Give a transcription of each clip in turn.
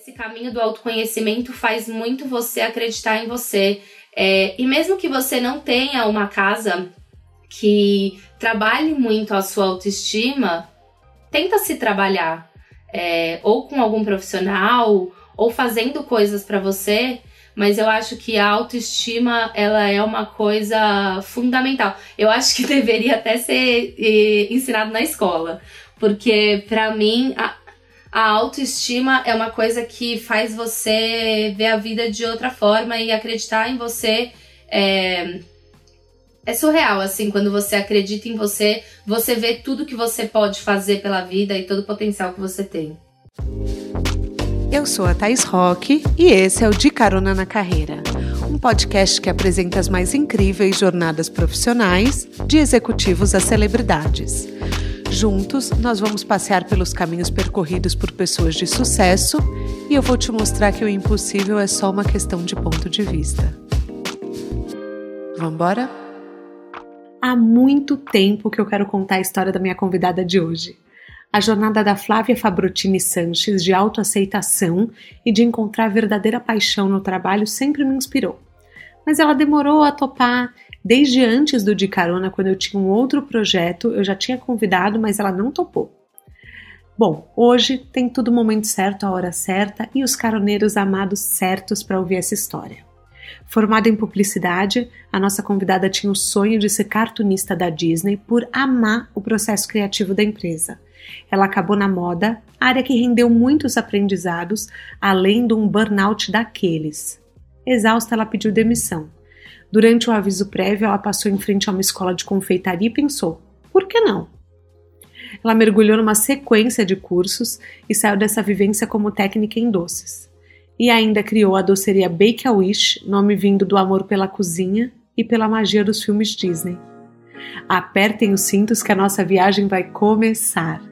Esse caminho do autoconhecimento faz muito você acreditar em você. É, e mesmo que você não tenha uma casa que trabalhe muito a sua autoestima, tenta se trabalhar. É, ou com algum profissional, ou fazendo coisas para você, mas eu acho que a autoestima ela é uma coisa fundamental. Eu acho que deveria até ser ensinado na escola, porque para mim a, a autoestima é uma coisa que faz você ver a vida de outra forma e acreditar em você. É, é surreal, assim, quando você acredita em você, você vê tudo que você pode fazer pela vida e todo o potencial que você tem. Eu sou a Thais Roque e esse é o De Carona na Carreira, um podcast que apresenta as mais incríveis jornadas profissionais de executivos a celebridades. Juntos, nós vamos passear pelos caminhos percorridos por pessoas de sucesso e eu vou te mostrar que o impossível é só uma questão de ponto de vista. Vamos embora? Há muito tempo que eu quero contar a história da minha convidada de hoje. A jornada da Flávia Fabrotini Sanches de autoaceitação e de encontrar verdadeira paixão no trabalho sempre me inspirou. Mas ela demorou a topar Desde antes do De Carona, quando eu tinha um outro projeto, eu já tinha convidado, mas ela não topou. Bom, hoje tem tudo o momento certo, a hora certa e os caroneiros amados certos para ouvir essa história. Formada em publicidade, a nossa convidada tinha o sonho de ser cartunista da Disney por amar o processo criativo da empresa. Ela acabou na moda, área que rendeu muitos aprendizados, além de um burnout daqueles. Exausta, ela pediu demissão. Durante o aviso prévio, ela passou em frente a uma escola de confeitaria e pensou: por que não? Ela mergulhou numa sequência de cursos e saiu dessa vivência como técnica em doces. E ainda criou a doceria Bake a Wish, nome vindo do amor pela cozinha e pela magia dos filmes Disney. Apertem os cintos que a nossa viagem vai começar.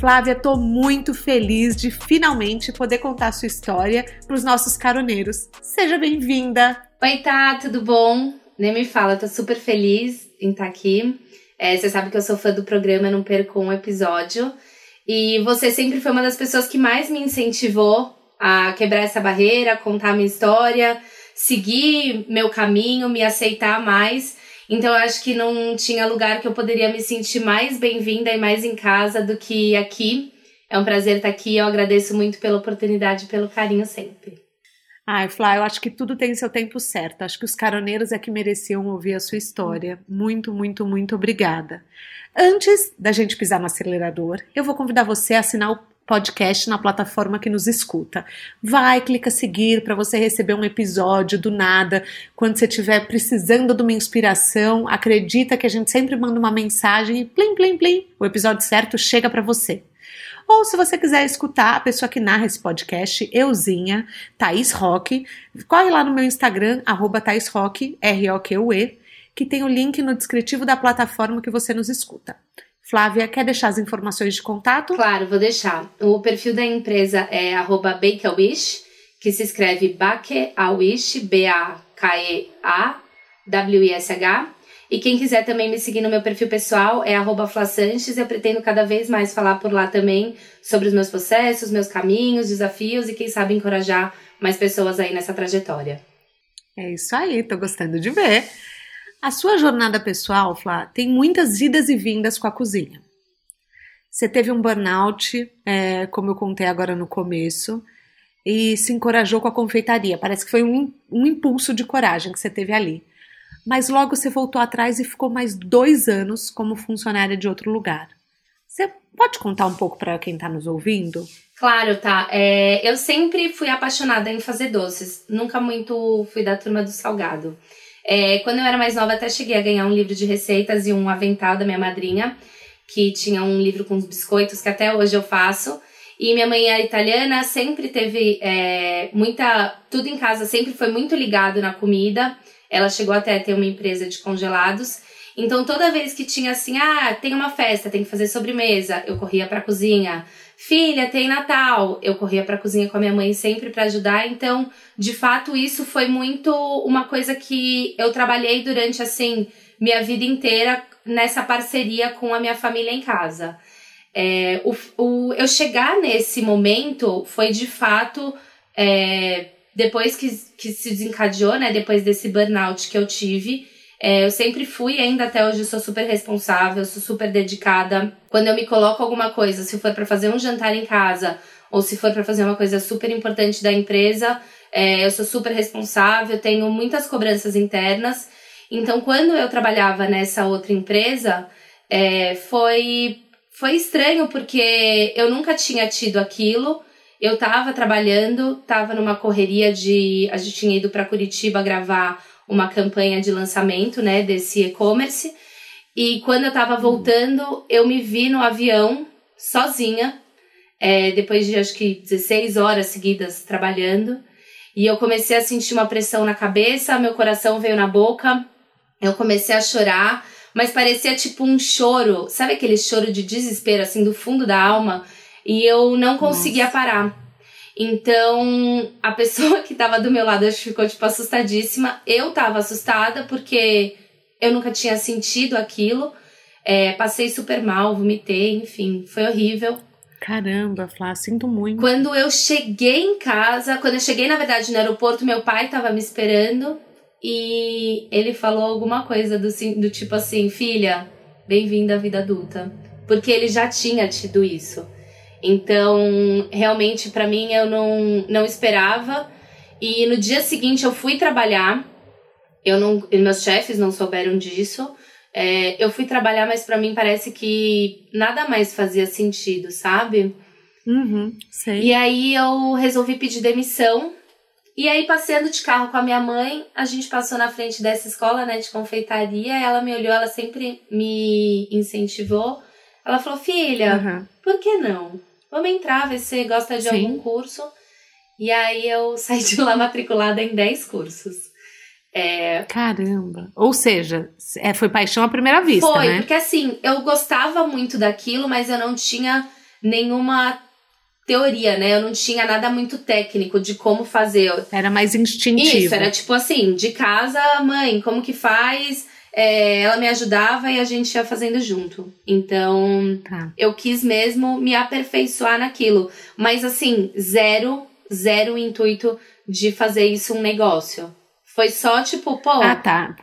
Flávia, estou muito feliz de finalmente poder contar sua história para os nossos caroneiros. Seja bem-vinda! Oi, tá, tudo bom? Nem me fala, tô super feliz em estar tá aqui. É, você sabe que eu sou fã do programa, não perco um episódio. E você sempre foi uma das pessoas que mais me incentivou a quebrar essa barreira, contar minha história, seguir meu caminho, me aceitar mais. Então eu acho que não tinha lugar que eu poderia me sentir mais bem-vinda e mais em casa do que aqui. É um prazer estar aqui. Eu agradeço muito pela oportunidade e pelo carinho sempre. Ai, Flá, eu acho que tudo tem seu tempo certo. Acho que os caroneiros é que mereciam ouvir a sua história. Muito, muito, muito obrigada. Antes da gente pisar no acelerador, eu vou convidar você a assinar o podcast na plataforma que nos escuta. Vai, clica seguir para você receber um episódio do nada. Quando você estiver precisando de uma inspiração, acredita que a gente sempre manda uma mensagem e plim, plim, plim, o episódio certo chega para você. Ou se você quiser escutar a pessoa que narra esse podcast, euzinha, Thaís Roque, corre lá no meu Instagram, arroba Thaís R-O-Q-U-E, que tem o link no descritivo da plataforma que você nos escuta. Flávia, quer deixar as informações de contato? Claro, vou deixar. O perfil da empresa é @bakeawish, que se escreve Bakeawish, B-A-K-E-A-W-I-S-H. E quem quiser também me seguir no meu perfil pessoal é @flasanches. Eu pretendo cada vez mais falar por lá também sobre os meus processos, meus caminhos, desafios e quem sabe encorajar mais pessoas aí nessa trajetória. É isso aí, tô gostando de ver. A sua jornada pessoal, Flá, tem muitas idas e vindas com a cozinha. Você teve um burnout, é, como eu contei agora no começo, e se encorajou com a confeitaria. Parece que foi um, um impulso de coragem que você teve ali. Mas logo você voltou atrás e ficou mais dois anos como funcionária de outro lugar. Você pode contar um pouco para quem está nos ouvindo? Claro, tá. É, eu sempre fui apaixonada em fazer doces. Nunca muito fui da turma do salgado. É, quando eu era mais nova, até cheguei a ganhar um livro de receitas e um avental da minha madrinha, que tinha um livro com os biscoitos, que até hoje eu faço. E minha mãe é italiana, sempre teve é, muita. Tudo em casa sempre foi muito ligado na comida. Ela chegou até a ter uma empresa de congelados. Então, toda vez que tinha assim, ah, tem uma festa, tem que fazer sobremesa, eu corria para a cozinha. Filha, tem Natal. Eu corria para a cozinha com a minha mãe sempre para ajudar. Então, de fato, isso foi muito uma coisa que eu trabalhei durante assim minha vida inteira nessa parceria com a minha família em casa. É, o, o, eu chegar nesse momento foi de fato é, depois que, que se desencadeou, né? Depois desse burnout que eu tive. É, eu sempre fui, ainda até hoje sou super responsável, sou super dedicada. Quando eu me coloco alguma coisa, se for para fazer um jantar em casa ou se for para fazer uma coisa super importante da empresa, é, eu sou super responsável, tenho muitas cobranças internas. Então, quando eu trabalhava nessa outra empresa, é, foi, foi estranho porque eu nunca tinha tido aquilo. Eu tava trabalhando, tava numa correria de. A gente tinha ido para Curitiba gravar uma campanha de lançamento, né, desse e-commerce. E quando eu tava voltando, eu me vi no avião, sozinha, é, depois de acho que 16 horas seguidas trabalhando. E eu comecei a sentir uma pressão na cabeça, meu coração veio na boca, eu comecei a chorar, mas parecia tipo um choro, sabe aquele choro de desespero, assim, do fundo da alma? E eu não conseguia Nossa. parar. Então, a pessoa que tava do meu lado acho que ficou, tipo, assustadíssima. Eu tava assustada porque eu nunca tinha sentido aquilo. É, passei super mal, vomitei, enfim, foi horrível. Caramba, Flá, sinto muito. Quando eu cheguei em casa, quando eu cheguei, na verdade, no aeroporto, meu pai tava me esperando e ele falou alguma coisa do, do tipo assim: filha, bem-vinda à vida adulta. Porque ele já tinha tido isso. Então, realmente, para mim, eu não, não esperava. E no dia seguinte, eu fui trabalhar. Eu não, meus chefes não souberam disso. É, eu fui trabalhar, mas para mim parece que nada mais fazia sentido, sabe? Uhum, sei. E aí eu resolvi pedir demissão. E aí, passeando de carro com a minha mãe, a gente passou na frente dessa escola, né, de confeitaria. Ela me olhou, ela sempre me incentivou. Ela falou: Filha, uhum. por que não? Vamos entrar, ver se você gosta de Sim. algum curso. E aí eu saí de lá matriculada em 10 cursos. É... Caramba! Ou seja, é, foi paixão à primeira vista, foi, né? porque assim, eu gostava muito daquilo, mas eu não tinha nenhuma teoria, né? Eu não tinha nada muito técnico de como fazer. Era mais instintivo. Isso, era tipo assim, de casa, mãe, como que faz? É, ela me ajudava e a gente ia fazendo junto. Então, tá. eu quis mesmo me aperfeiçoar naquilo. Mas assim, zero, zero intuito de fazer isso um negócio. Foi só tipo, pô. Ah, tá.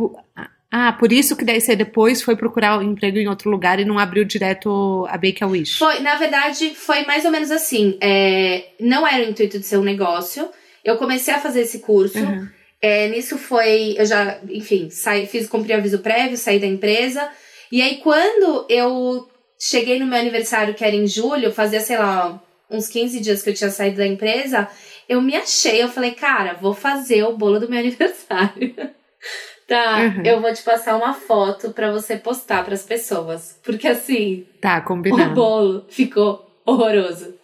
Ah, por isso que daí você depois foi procurar um emprego em outro lugar e não abriu direto a Bake a Wish. Foi, na verdade, foi mais ou menos assim. É, não era o intuito de ser um negócio. Eu comecei a fazer esse curso. Uhum. É, nisso foi. Eu já, enfim, saí, fiz, cumpri aviso prévio, saí da empresa. E aí, quando eu cheguei no meu aniversário, que era em julho, fazia, sei lá, uns 15 dias que eu tinha saído da empresa, eu me achei, eu falei, cara, vou fazer o bolo do meu aniversário. tá, uhum. eu vou te passar uma foto para você postar para as pessoas, porque assim, tá combinado. O bolo ficou horroroso.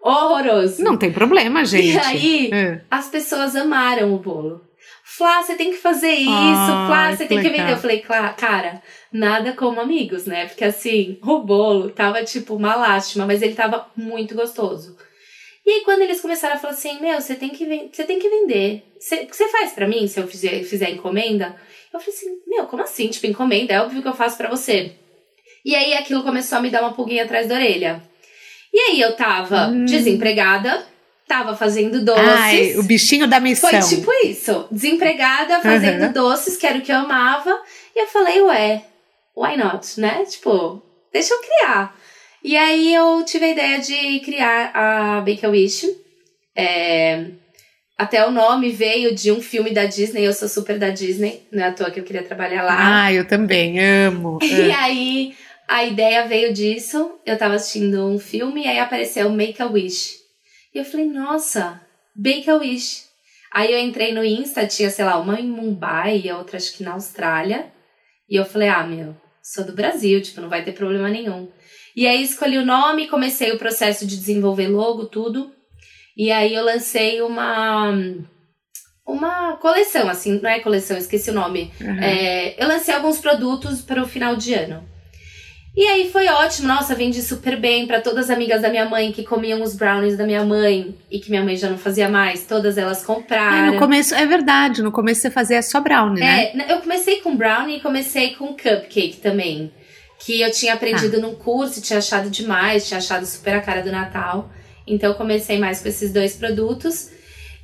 Horroroso. Não tem problema, gente. E aí, é. as pessoas amaram o bolo. Flá, você tem que fazer isso, ah, Flá, você tem que vender. Eu falei, cara, nada como amigos, né? Porque assim, o bolo tava tipo uma lástima, mas ele tava muito gostoso. E aí, quando eles começaram a falar assim, meu, você tem que, você tem que vender. Você, você faz para mim se eu fizer, fizer encomenda? Eu falei assim, meu, como assim? Tipo, encomenda? É óbvio que eu faço para você. E aí aquilo começou a me dar uma pulguinha atrás da orelha. E aí eu tava hum. desempregada, tava fazendo doces. Ai, o bichinho da missão. Foi tipo isso. Desempregada, fazendo uhum. doces, que era o que eu amava. E eu falei, ué, why not, né? Tipo, deixa eu criar. E aí eu tive a ideia de criar a Bake a Wish. É, até o nome veio de um filme da Disney, eu sou super da Disney, não é à toa que eu queria trabalhar lá. Ah, eu também, amo. E aí a ideia veio disso, eu tava assistindo um filme e aí apareceu Make a Wish. E eu falei, nossa, Bake a Wish. Aí eu entrei no Insta, tinha, sei lá, uma em Mumbai e a outra acho que na Austrália. E eu falei, ah, meu, sou do Brasil, tipo, não vai ter problema nenhum. E aí escolhi o nome, comecei o processo de desenvolver logo, tudo. E aí eu lancei uma uma coleção, assim, não é coleção, esqueci o nome. Uhum. É, eu lancei alguns produtos para o final de ano. E aí foi ótimo, nossa, vendi super bem para todas as amigas da minha mãe que comiam os brownies da minha mãe e que minha mãe já não fazia mais, todas elas compraram. É, no começo, é verdade, no começo você fazia só brownie, né? É, eu comecei com brownie e comecei com cupcake também, que eu tinha aprendido ah. num curso, tinha achado demais, tinha achado super a cara do Natal. Então eu comecei mais com esses dois produtos.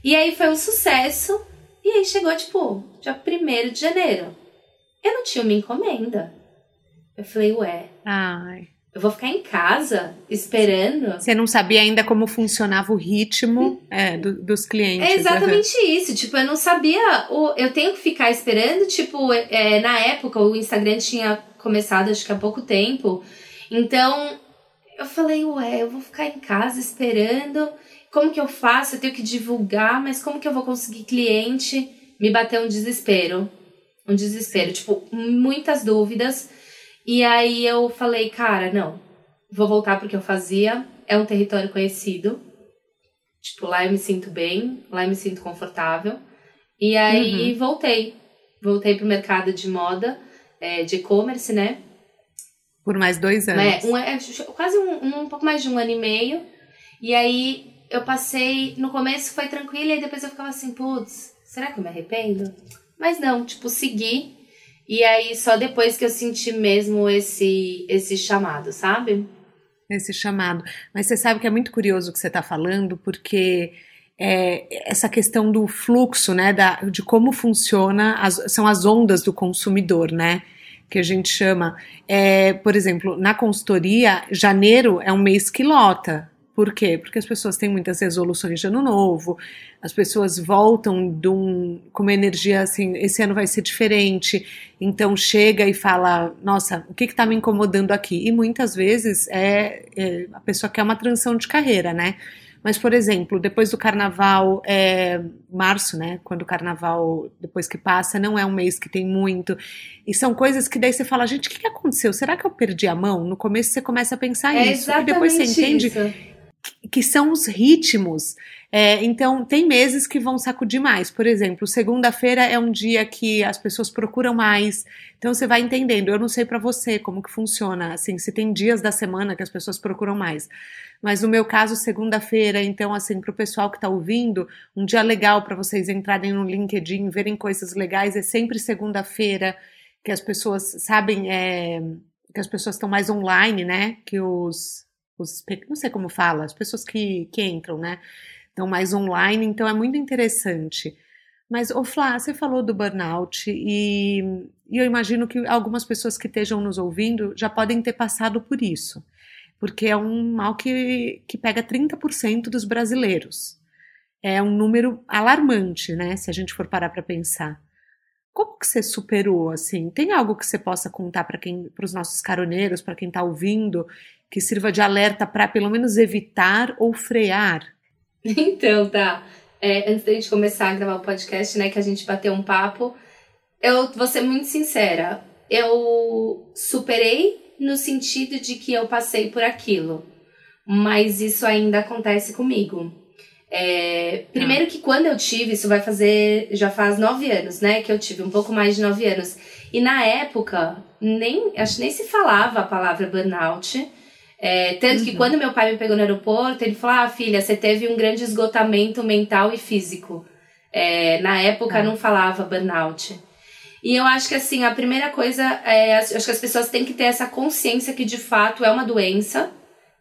E aí foi um sucesso. E aí chegou, tipo, dia 1 de janeiro. Eu não tinha uma encomenda. Eu falei, ué. Ai. Eu vou ficar em casa esperando. Você não sabia ainda como funcionava o ritmo é, do, dos clientes. É exatamente uhum. isso. Tipo, eu não sabia. O, eu tenho que ficar esperando. Tipo, é, na época o Instagram tinha começado, acho que há pouco tempo. Então, eu falei, ué, eu vou ficar em casa esperando. Como que eu faço? Eu tenho que divulgar, mas como que eu vou conseguir cliente? Me bateu um desespero. Um desespero. Tipo, muitas dúvidas. E aí eu falei, cara, não, vou voltar porque eu fazia, é um território conhecido. Tipo, lá eu me sinto bem, lá eu me sinto confortável. E aí uhum. voltei. Voltei pro mercado de moda, é, de e-commerce, né? Por mais dois anos. É, um, é quase um, um, um pouco mais de um ano e meio. E aí eu passei. No começo foi tranquilo, e depois eu ficava assim, putz, será que eu me arrependo? Mas não, tipo, segui e aí só depois que eu senti mesmo esse esse chamado, sabe? Esse chamado. Mas você sabe que é muito curioso o que você está falando, porque é, essa questão do fluxo, né, da, de como funciona, as, são as ondas do consumidor, né? Que a gente chama. É, por exemplo, na consultoria, janeiro é um mês que lota. Por quê? Porque as pessoas têm muitas resoluções de ano novo, as pessoas voltam de um, com uma energia assim, esse ano vai ser diferente, então chega e fala, nossa, o que está me incomodando aqui? E muitas vezes é, é, a pessoa quer uma transição de carreira, né? Mas, por exemplo, depois do carnaval, é, março, né? Quando o carnaval, depois que passa, não é um mês que tem muito. E são coisas que daí você fala, gente, o que, aconteceu? Será que eu perdi a mão? No começo você começa a pensar é isso. E depois você entende isso. Que são os ritmos é, então, tem meses que vão sacudir mais. Por exemplo, segunda-feira é um dia que as pessoas procuram mais. Então, você vai entendendo. Eu não sei para você como que funciona, assim, se tem dias da semana que as pessoas procuram mais. Mas no meu caso, segunda-feira, então, assim, para o pessoal que está ouvindo, um dia legal para vocês entrarem no LinkedIn, verem coisas legais, é sempre segunda-feira, que as pessoas sabem, é, que as pessoas estão mais online, né? Que os, os. Não sei como fala, as pessoas que, que entram, né? então mais online, então é muito interessante. Mas, ô Flá, você falou do burnout e, e eu imagino que algumas pessoas que estejam nos ouvindo já podem ter passado por isso, porque é um mal que, que pega 30% dos brasileiros. É um número alarmante, né, se a gente for parar para pensar. Como que você superou assim? Tem algo que você possa contar para quem, para os nossos caroneiros, para quem está ouvindo, que sirva de alerta para pelo menos evitar ou frear Então, tá. É, antes da gente começar a gravar o podcast, né, que a gente bateu um papo, eu vou ser muito sincera. Eu superei no sentido de que eu passei por aquilo, mas isso ainda acontece comigo. É, primeiro que quando eu tive, isso vai fazer, já faz nove anos, né, que eu tive, um pouco mais de nove anos. E na época, nem, acho nem se falava a palavra burnout, é, tanto uhum. que quando meu pai me pegou no aeroporto, ele falou: Ah, filha, você teve um grande esgotamento mental e físico. É, na época ah. não falava burnout. E eu acho que assim, a primeira coisa é. Acho que as pessoas têm que ter essa consciência que de fato é uma doença.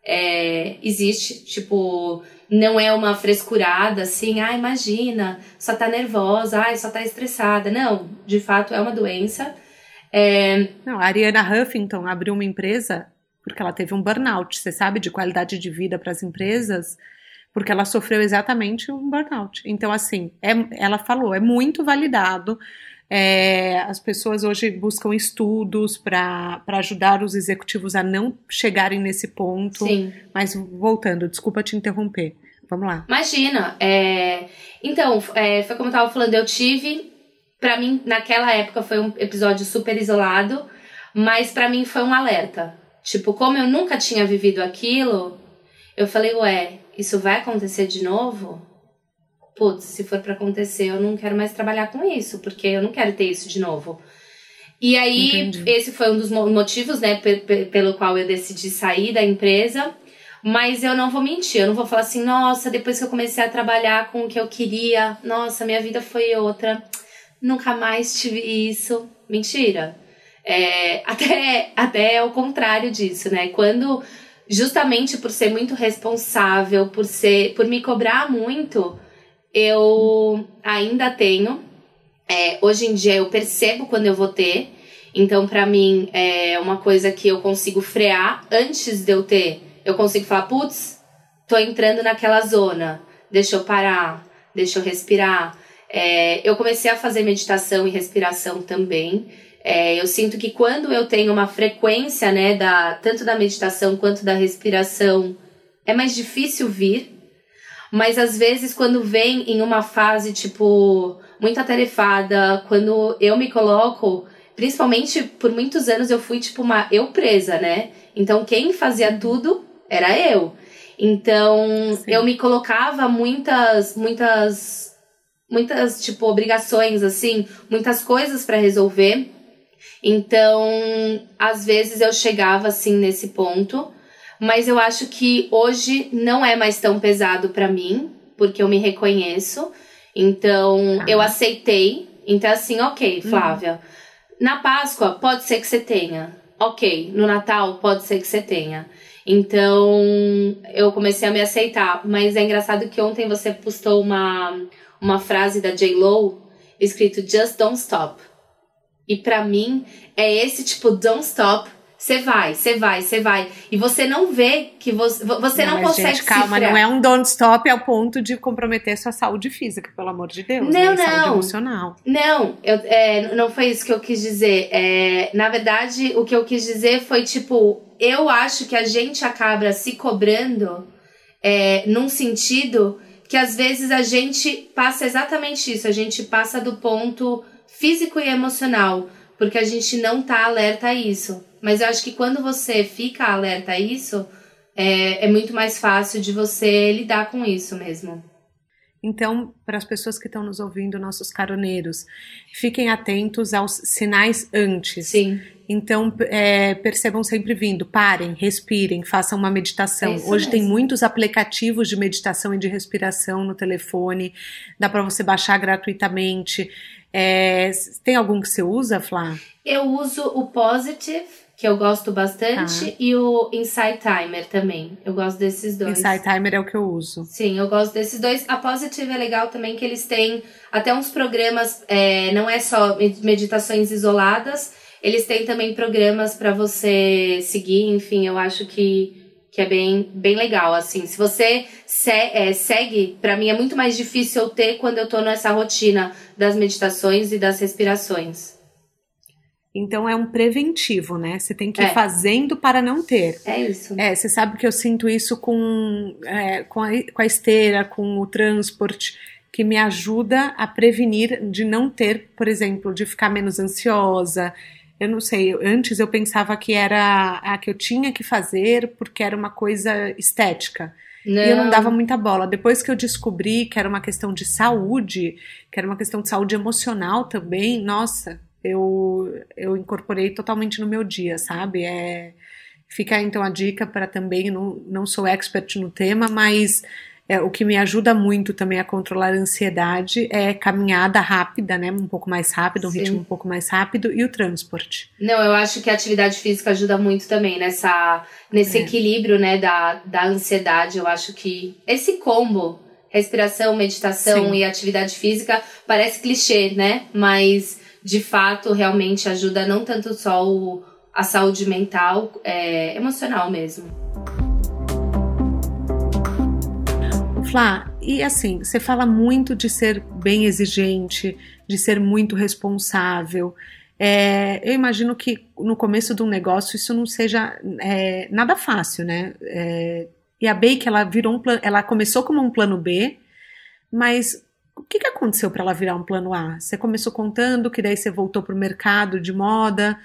É, existe, tipo, não é uma frescurada assim, ah, imagina, só tá nervosa, ah, só tá estressada. Não, de fato é uma doença. É... Não, a Ariana Huffington abriu uma empresa porque ela teve um burnout, você sabe, de qualidade de vida para as empresas, porque ela sofreu exatamente um burnout. Então, assim, é, ela falou, é muito validado. É, as pessoas hoje buscam estudos para ajudar os executivos a não chegarem nesse ponto. Sim. Mas voltando, desculpa te interromper. Vamos lá. Imagina. É, então, é, foi como eu estava falando, eu tive. Para mim, naquela época foi um episódio super isolado, mas para mim foi um alerta. Tipo, como eu nunca tinha vivido aquilo, eu falei, ué, isso vai acontecer de novo? Putz, se for para acontecer, eu não quero mais trabalhar com isso, porque eu não quero ter isso de novo. E aí, Entendi. esse foi um dos motivos, né, pelo qual eu decidi sair da empresa. Mas eu não vou mentir, eu não vou falar assim, nossa, depois que eu comecei a trabalhar com o que eu queria, nossa, minha vida foi outra. Nunca mais tive isso. Mentira. É, até, até é o contrário disso, né? Quando, justamente por ser muito responsável, por ser, por me cobrar muito, eu ainda tenho. É, hoje em dia eu percebo quando eu vou ter. Então, para mim, é uma coisa que eu consigo frear antes de eu ter eu consigo falar, putz, tô entrando naquela zona, deixa eu parar, deixa eu respirar. É, eu comecei a fazer meditação e respiração também. É, eu sinto que quando eu tenho uma frequência, né, da, tanto da meditação quanto da respiração, é mais difícil vir. Mas às vezes, quando vem em uma fase, tipo, muito atarefada, quando eu me coloco, principalmente por muitos anos eu fui, tipo, uma eu presa, né? Então, quem fazia tudo era eu. Então, Sim. eu me colocava muitas, muitas, muitas, tipo, obrigações, assim, muitas coisas para resolver. Então, às vezes eu chegava, assim, nesse ponto. Mas eu acho que hoje não é mais tão pesado para mim, porque eu me reconheço. Então, ah. eu aceitei. Então, assim, ok, uhum. Flávia. Na Páscoa, pode ser que você tenha. Ok. No Natal, pode ser que você tenha. Então, eu comecei a me aceitar. Mas é engraçado que ontem você postou uma, uma frase da J-Lo escrito Just Don't Stop. E para mim, é esse tipo Don't Stop você vai, você vai, você vai. E você não vê que você, você não, não consegue gente, calma, não é um don't stop ao ponto de comprometer sua saúde física, pelo amor de Deus. Não, né? não. Saúde emocional. Não, eu, é, não foi isso que eu quis dizer. É, na verdade, o que eu quis dizer foi tipo, eu acho que a gente acaba se cobrando é, num sentido que às vezes a gente passa exatamente isso, a gente passa do ponto físico e emocional, porque a gente não tá alerta a isso. Mas eu acho que quando você fica alerta a isso, é, é muito mais fácil de você lidar com isso mesmo. Então, para as pessoas que estão nos ouvindo, nossos caroneiros, fiquem atentos aos sinais antes. Sim. Então, é, percebam sempre vindo, parem, respirem, façam uma meditação. É Hoje mesmo. tem muitos aplicativos de meditação e de respiração no telefone, dá para você baixar gratuitamente. É, tem algum que você usa, Flá? Eu uso o Positive que eu gosto bastante, tá. e o Insight Timer também. Eu gosto desses dois. Insight Timer é o que eu uso. Sim, eu gosto desses dois. A Positive é legal também que eles têm até uns programas, é, não é só meditações isoladas, eles têm também programas para você seguir, enfim, eu acho que que é bem, bem legal, assim. Se você se, é, segue, para mim é muito mais difícil eu ter quando eu tô nessa rotina das meditações e das respirações. Então é um preventivo, né? Você tem que ir é. fazendo para não ter. É isso. É, você sabe que eu sinto isso com, é, com, a, com a esteira, com o transporte, que me ajuda a prevenir de não ter, por exemplo, de ficar menos ansiosa. Eu não sei, antes eu pensava que era a que eu tinha que fazer porque era uma coisa estética. Não. E eu não dava muita bola. Depois que eu descobri que era uma questão de saúde, que era uma questão de saúde emocional também, nossa, eu, eu incorporei totalmente no meu dia, sabe? É, fica então a dica para também, não, não sou expert no tema, mas é, o que me ajuda muito também a controlar a ansiedade é caminhada rápida, né? Um pouco mais rápido, um Sim. ritmo um pouco mais rápido e o transporte. Não, eu acho que a atividade física ajuda muito também nessa, nesse é. equilíbrio, né, da, da ansiedade. Eu acho que esse combo, respiração, meditação Sim. e atividade física, parece clichê, né? Mas de fato realmente ajuda não tanto só o, a saúde mental, é, emocional mesmo. Flá, e assim, você fala muito de ser bem exigente, de ser muito responsável. É, eu imagino que no começo de um negócio isso não seja é, nada fácil, né? É, e a Bake ela virou um ela começou como um plano B, mas o que, que aconteceu para ela virar um plano A? Você começou contando que daí você voltou para o mercado de moda.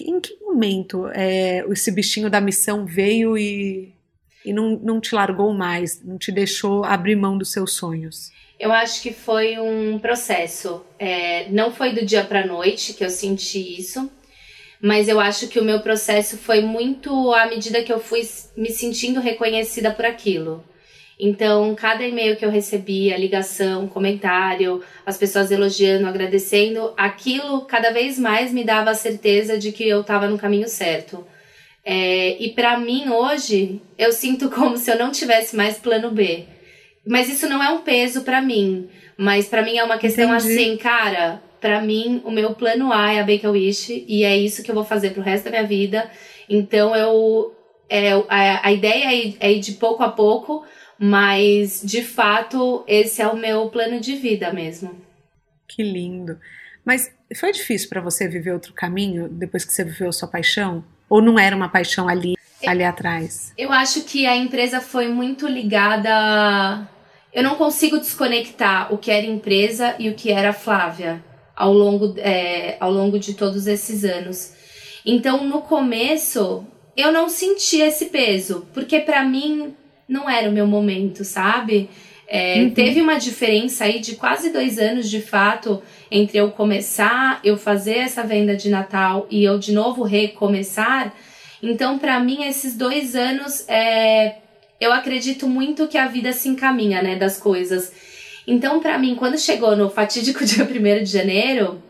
Em que momento é, esse bichinho da missão veio e, e não, não te largou mais, não te deixou abrir mão dos seus sonhos? Eu acho que foi um processo. É, não foi do dia para noite que eu senti isso, mas eu acho que o meu processo foi muito à medida que eu fui me sentindo reconhecida por aquilo. Então, cada e-mail que eu recebia, ligação, comentário, as pessoas elogiando, agradecendo, aquilo cada vez mais me dava a certeza de que eu estava no caminho certo. É, e para mim hoje, eu sinto como se eu não tivesse mais plano B. Mas isso não é um peso para mim. Mas para mim é uma questão Entendi. assim, cara. Para mim, o meu plano A é a Bake a Wish e é isso que eu vou fazer pro resto da minha vida. Então eu é, a, a ideia é ir, é ir de pouco a pouco, mas de fato esse é o meu plano de vida mesmo. Que lindo. Mas foi difícil para você viver outro caminho depois que você viveu sua paixão? Ou não era uma paixão ali, ali atrás? Eu acho que a empresa foi muito ligada. Eu não consigo desconectar o que era empresa e o que era Flávia ao longo, é, ao longo de todos esses anos. Então, no começo, eu não sentia esse peso, porque para mim não era o meu momento, sabe? É, uhum. Teve uma diferença aí de quase dois anos de fato entre eu começar, eu fazer essa venda de Natal e eu de novo recomeçar. Então, para mim, esses dois anos, é, eu acredito muito que a vida se encaminha, né, das coisas. Então, para mim, quando chegou no fatídico dia 1 de janeiro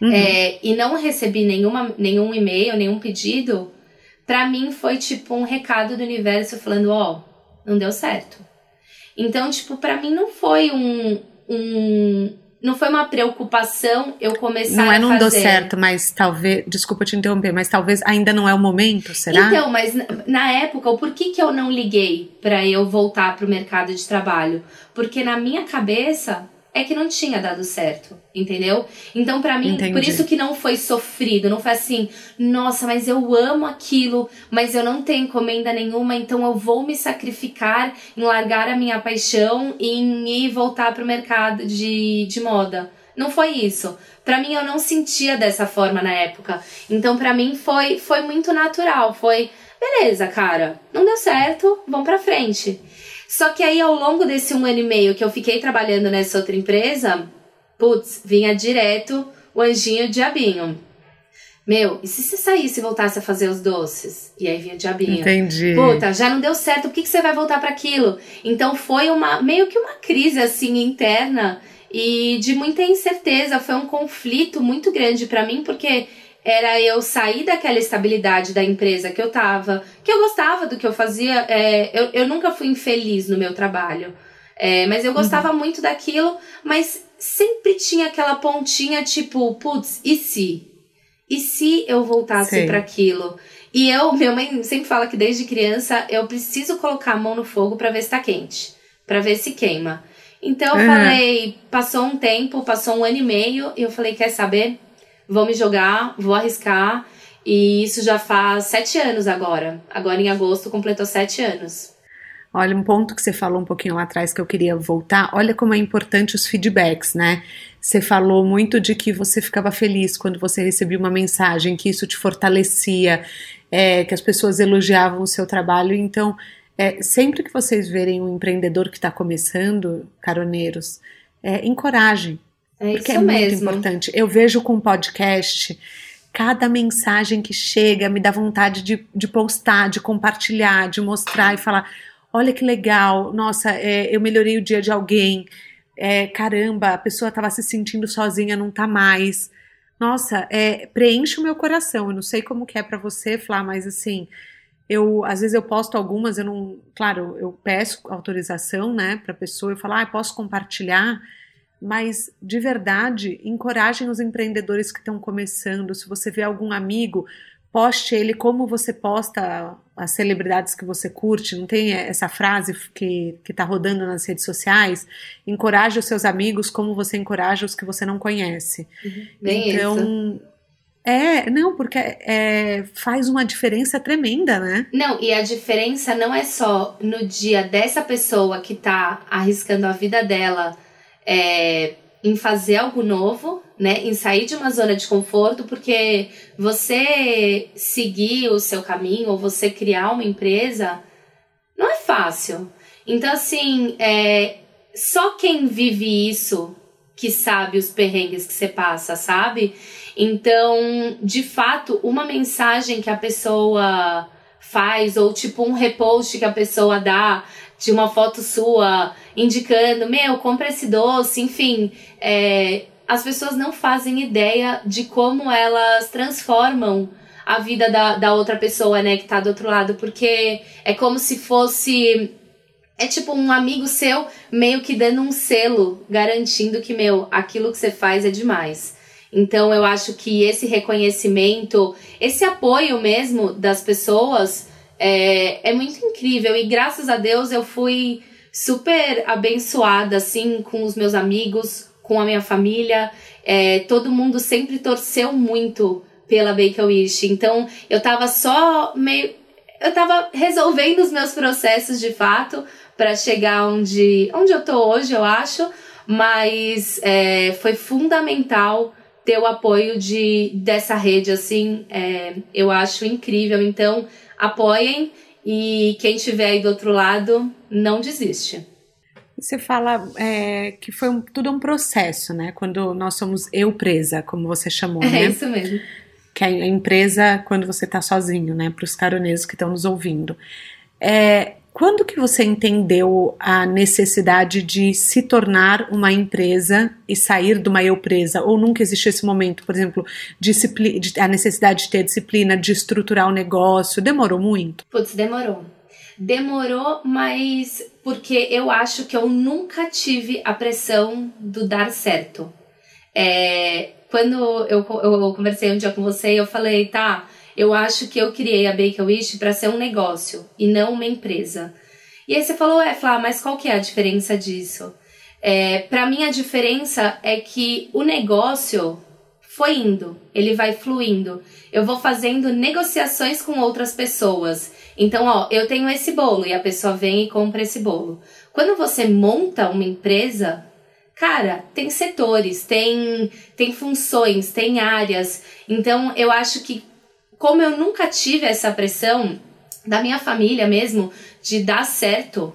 uhum. é, e não recebi nenhuma, nenhum e-mail, nenhum pedido, para mim foi tipo um recado do universo falando: ó, oh, não deu certo então, tipo, para mim não foi um, um não foi uma preocupação eu começar não é, não a fazer. Não é não deu certo, mas talvez, desculpa te interromper, mas talvez ainda não é o momento, será? Então, mas na época, o porquê que eu não liguei para eu voltar pro mercado de trabalho? Porque na minha cabeça é que não tinha dado certo, entendeu? Então, para mim, Entendi. por isso que não foi sofrido, não foi assim, nossa, mas eu amo aquilo, mas eu não tenho encomenda nenhuma, então eu vou me sacrificar em largar a minha paixão e em ir voltar pro mercado de, de moda. Não foi isso. Para mim, eu não sentia dessa forma na época. Então, para mim, foi, foi muito natural. Foi, beleza, cara, não deu certo, vamos pra frente. Só que aí, ao longo desse um ano e meio que eu fiquei trabalhando nessa outra empresa, putz, vinha direto o anjinho diabinho. Meu, e se você saísse e voltasse a fazer os doces? E aí vinha o diabinho. Entendi. Puta, já não deu certo, por que, que você vai voltar para aquilo? Então foi uma meio que uma crise assim interna e de muita incerteza. Foi um conflito muito grande para mim, porque era eu sair daquela estabilidade da empresa que eu tava, que eu gostava do que eu fazia. É, eu, eu nunca fui infeliz no meu trabalho, é, mas eu gostava uhum. muito daquilo, mas sempre tinha aquela pontinha tipo, putz, e se? E se eu voltasse para aquilo? E eu, minha mãe sempre fala que desde criança eu preciso colocar a mão no fogo para ver se tá quente, para ver se queima. Então eu uhum. falei, passou um tempo, passou um ano e meio, e eu falei, quer saber? Vou me jogar, vou arriscar. E isso já faz sete anos agora. Agora em agosto completou sete anos. Olha, um ponto que você falou um pouquinho lá atrás que eu queria voltar. Olha como é importante os feedbacks, né? Você falou muito de que você ficava feliz quando você recebia uma mensagem, que isso te fortalecia, é, que as pessoas elogiavam o seu trabalho. Então, é, sempre que vocês verem um empreendedor que está começando, caroneiros, é, encorajem, é porque é muito importante. Eu vejo com podcast, cada mensagem que chega me dá vontade de, de postar, de compartilhar, de mostrar e falar: olha que legal, nossa, é, eu melhorei o dia de alguém. É, caramba, a pessoa estava se sentindo sozinha, não tá mais. Nossa, é, preenche o meu coração. Eu não sei como que é para você, Flá, mas assim, eu às vezes eu posto algumas, eu não, claro, eu peço autorização, né, para pessoa, eu falo, ah, posso compartilhar mas de verdade, encorajem os empreendedores que estão começando. Se você vê algum amigo, poste ele como você posta as celebridades que você curte. Não tem essa frase que está rodando nas redes sociais? Encoraje os seus amigos como você encoraja os que você não conhece. Uhum. então. Isso. É, não, porque é, faz uma diferença tremenda, né? Não, e a diferença não é só no dia dessa pessoa que está arriscando a vida dela é, em fazer algo novo, né? Em sair de uma zona de conforto, porque você seguir o seu caminho ou você criar uma empresa não é fácil. Então, assim, é, só quem vive isso que sabe os perrengues que você passa, sabe? Então, de fato, uma mensagem que a pessoa faz, ou tipo um repost que a pessoa dá de uma foto sua indicando, meu, compra esse doce, enfim, é, as pessoas não fazem ideia de como elas transformam a vida da, da outra pessoa, né, que tá do outro lado, porque é como se fosse. É tipo um amigo seu meio que dando um selo, garantindo que, meu, aquilo que você faz é demais. Então eu acho que esse reconhecimento, esse apoio mesmo das pessoas é, é muito incrível. E graças a Deus eu fui super abençoada, assim, com os meus amigos, com a minha família. É, todo mundo sempre torceu muito pela Bake Wish. Então eu tava só meio. Eu tava resolvendo os meus processos de fato para chegar onde, onde eu tô hoje, eu acho. Mas é, foi fundamental ter o apoio de, dessa rede, assim, é, eu acho incrível. Então, apoiem e quem estiver aí do outro lado, não desiste. Você fala é, que foi um, tudo um processo, né? Quando nós somos eu presa, como você chamou, é né? É isso mesmo. Que é a empresa quando você está sozinho, né? Para os caroneiros que estão nos ouvindo. É, quando que você entendeu a necessidade de se tornar uma empresa e sair de uma eu presa? Ou nunca existiu esse momento, por exemplo, a necessidade de ter disciplina, de estruturar o negócio? Demorou muito? Putz, demorou. Demorou, mas porque eu acho que eu nunca tive a pressão do dar certo. É, quando eu, eu conversei um dia com você, eu falei, tá, eu acho que eu criei a Bake Wish para ser um negócio e não uma empresa. E aí você falou, é, Flá, mas qual que é a diferença disso? É, para mim a diferença é que o negócio foi indo, ele vai fluindo. Eu vou fazendo negociações com outras pessoas. Então, ó, eu tenho esse bolo e a pessoa vem e compra esse bolo. Quando você monta uma empresa, cara, tem setores, tem tem funções, tem áreas. Então, eu acho que como eu nunca tive essa pressão da minha família mesmo de dar certo,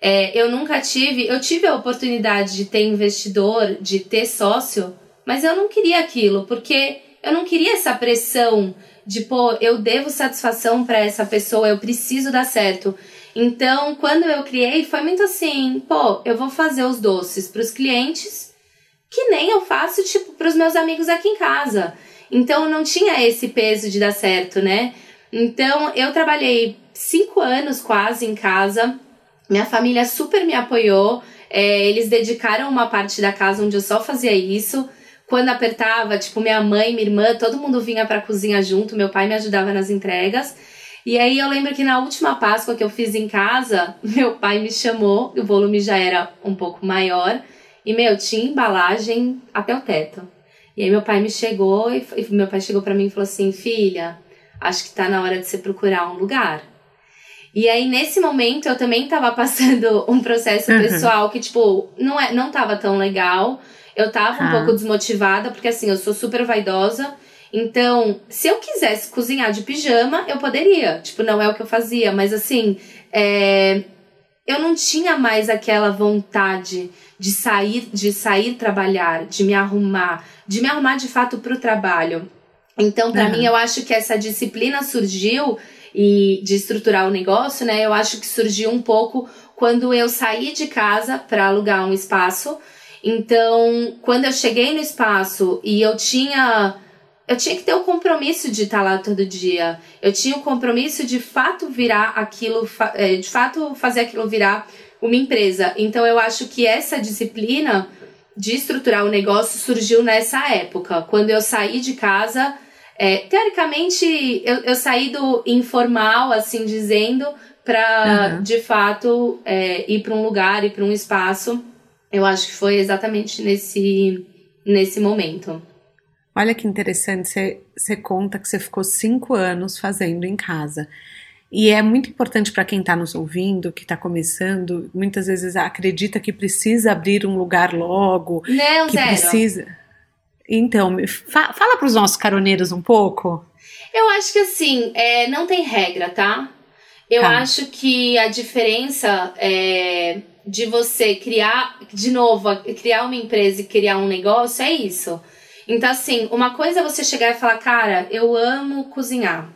é, eu nunca tive. Eu tive a oportunidade de ter investidor, de ter sócio, mas eu não queria aquilo, porque eu não queria essa pressão de, pô, eu devo satisfação para essa pessoa, eu preciso dar certo. Então, quando eu criei, foi muito assim, pô, eu vou fazer os doces para os clientes, que nem eu faço, tipo, para os meus amigos aqui em casa. Então não tinha esse peso de dar certo, né? Então eu trabalhei cinco anos quase em casa. Minha família super me apoiou. É, eles dedicaram uma parte da casa onde eu só fazia isso. Quando apertava, tipo, minha mãe, minha irmã, todo mundo vinha pra cozinha junto, meu pai me ajudava nas entregas. E aí eu lembro que na última Páscoa que eu fiz em casa, meu pai me chamou, o volume já era um pouco maior, e meu, tinha embalagem até o teto. E aí meu pai me chegou e, e meu pai chegou para mim e falou assim: "Filha, acho que tá na hora de você procurar um lugar". E aí nesse momento eu também tava passando um processo uhum. pessoal que tipo, não é, não tava tão legal. Eu tava um ah. pouco desmotivada, porque assim, eu sou super vaidosa. Então, se eu quisesse cozinhar de pijama, eu poderia. Tipo, não é o que eu fazia, mas assim, é, eu não tinha mais aquela vontade de sair, de sair trabalhar, de me arrumar, de me arrumar de fato para o trabalho. Então, para uhum. mim, eu acho que essa disciplina surgiu e de estruturar o negócio, né? Eu acho que surgiu um pouco quando eu saí de casa para alugar um espaço. Então, quando eu cheguei no espaço e eu tinha eu tinha que ter o compromisso de estar lá todo dia. Eu tinha o compromisso de fato virar aquilo, é, de fato fazer aquilo virar uma empresa. Então eu acho que essa disciplina de estruturar o negócio surgiu nessa época, quando eu saí de casa. É, teoricamente, eu, eu saí do informal, assim dizendo, para uhum. de fato é, ir para um lugar, ir para um espaço. Eu acho que foi exatamente nesse, nesse momento. Olha que interessante, você, você conta que você ficou cinco anos fazendo em casa. E é muito importante para quem está nos ouvindo, que está começando, muitas vezes acredita que precisa abrir um lugar logo. Não, que zero. precisa. Então, fa fala para os nossos caroneiros um pouco. Eu acho que assim, é, não tem regra, tá? Eu tá. acho que a diferença é, de você criar, de novo, criar uma empresa e criar um negócio, é isso. Então, assim, uma coisa é você chegar e falar, cara, eu amo cozinhar.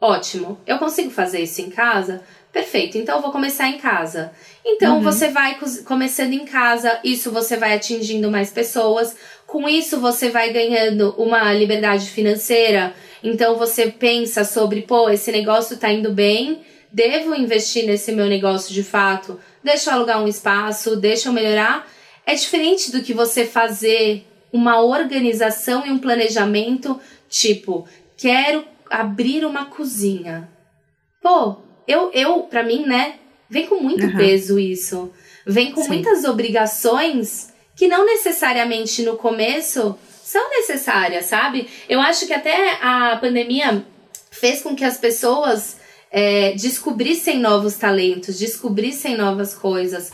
Ótimo. Eu consigo fazer isso em casa? Perfeito. Então, eu vou começar em casa. Então, uhum. você vai começando em casa, isso você vai atingindo mais pessoas. Com isso, você vai ganhando uma liberdade financeira. Então, você pensa sobre, pô, esse negócio tá indo bem, devo investir nesse meu negócio de fato, deixa eu alugar um espaço, deixa eu melhorar. É diferente do que você fazer uma organização e um planejamento, tipo, quero abrir uma cozinha. Pô, eu, eu para mim, né, vem com muito uhum. peso isso. Vem com Sim. muitas obrigações que não necessariamente no começo são necessárias, sabe? Eu acho que até a pandemia fez com que as pessoas é, descobrissem novos talentos, descobrissem novas coisas.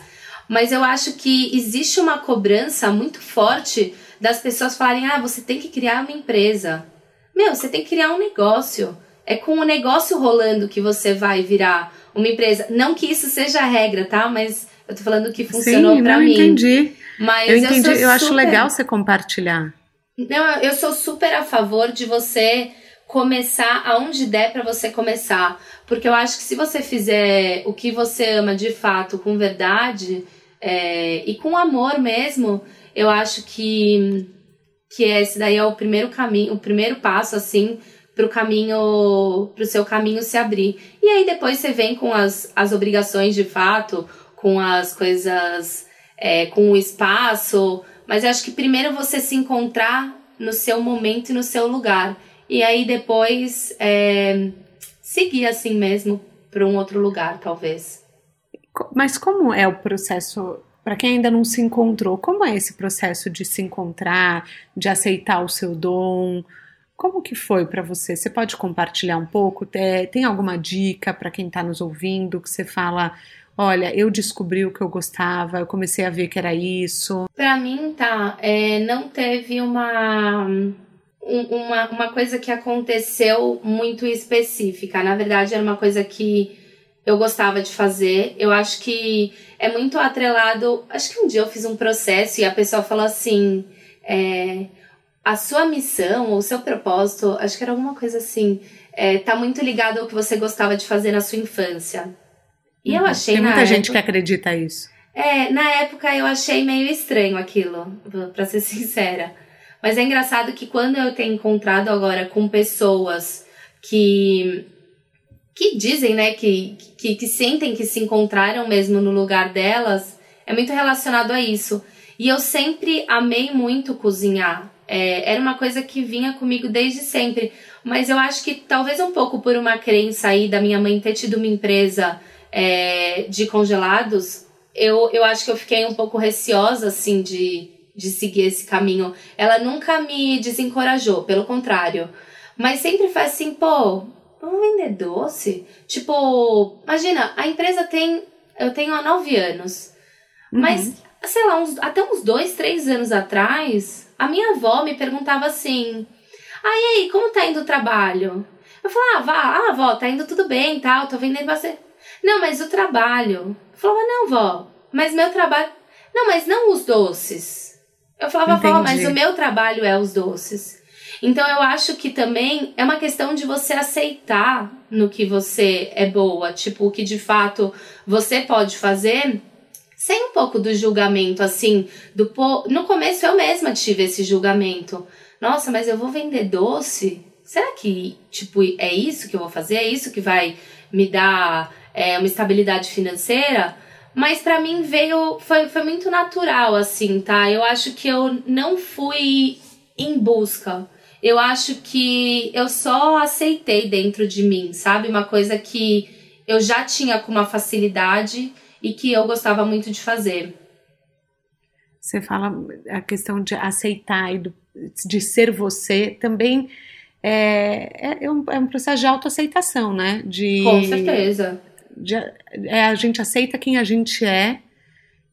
Mas eu acho que existe uma cobrança muito forte das pessoas falarem: ah, você tem que criar uma empresa. Meu, você tem que criar um negócio. É com o negócio rolando que você vai virar uma empresa. Não que isso seja a regra, tá? Mas eu tô falando que funcionou para mim. Eu entendi. Mas eu entendi. Eu, eu acho legal você compartilhar. Não, eu sou super a favor de você começar aonde der para você começar. Porque eu acho que se você fizer o que você ama de fato, com verdade é, e com amor mesmo, eu acho que, que esse daí é o primeiro caminho, o primeiro passo, assim, pro caminho, pro seu caminho se abrir. E aí depois você vem com as, as obrigações de fato, com as coisas, é, com o espaço. Mas eu acho que primeiro você se encontrar no seu momento e no seu lugar. E aí depois é, seguir assim mesmo para um outro lugar, talvez. Mas como é o processo para quem ainda não se encontrou, como é esse processo de se encontrar, de aceitar o seu dom? Como que foi para você? Você pode compartilhar um pouco? Tem alguma dica para quem está nos ouvindo que você fala, olha, eu descobri o que eu gostava, eu comecei a ver que era isso? Para mim, tá, é, não teve uma uma, uma coisa que aconteceu muito específica. Na verdade, era uma coisa que eu gostava de fazer. Eu acho que é muito atrelado. Acho que um dia eu fiz um processo e a pessoa falou assim: é, a sua missão ou o seu propósito, acho que era alguma coisa assim, é, tá muito ligado ao que você gostava de fazer na sua infância. E uhum. eu achei. Tem muita gente que acredita isso. É, na época eu achei meio estranho aquilo, para ser sincera. Mas é engraçado que quando eu tenho encontrado agora com pessoas que que dizem, né, que, que, que sentem que se encontraram mesmo no lugar delas, é muito relacionado a isso. E eu sempre amei muito cozinhar. É, era uma coisa que vinha comigo desde sempre. Mas eu acho que talvez um pouco por uma crença aí da minha mãe ter tido uma empresa é, de congelados, eu, eu acho que eu fiquei um pouco receosa, assim, de, de seguir esse caminho. Ela nunca me desencorajou, pelo contrário. Mas sempre foi assim, pô, vender doce? Tipo, imagina, a empresa tem. Eu tenho há nove anos. Uhum. Mas, sei lá, uns, até uns dois, três anos atrás, a minha avó me perguntava assim: Ah, e aí, como tá indo o trabalho? Eu falava, ah, vá, ah, avó, tá indo tudo bem tal, tô vendendo bastante. Não, mas o trabalho. Eu falava, não, vó, mas meu trabalho. Não, mas não os doces. Eu falava, vó, mas o meu trabalho é os doces. Então eu acho que também é uma questão de você aceitar no que você é boa, tipo, o que de fato você pode fazer sem um pouco do julgamento, assim, do po... no começo eu mesma tive esse julgamento. Nossa, mas eu vou vender doce? Será que, tipo, é isso que eu vou fazer? É isso que vai me dar é, uma estabilidade financeira? Mas para mim veio, foi, foi muito natural, assim, tá? Eu acho que eu não fui em busca eu acho que eu só aceitei dentro de mim, sabe? Uma coisa que eu já tinha com uma facilidade e que eu gostava muito de fazer. Você fala a questão de aceitar e do, de ser você também é, é, um, é um processo de autoaceitação, né? De, com certeza. De, é, a gente aceita quem a gente é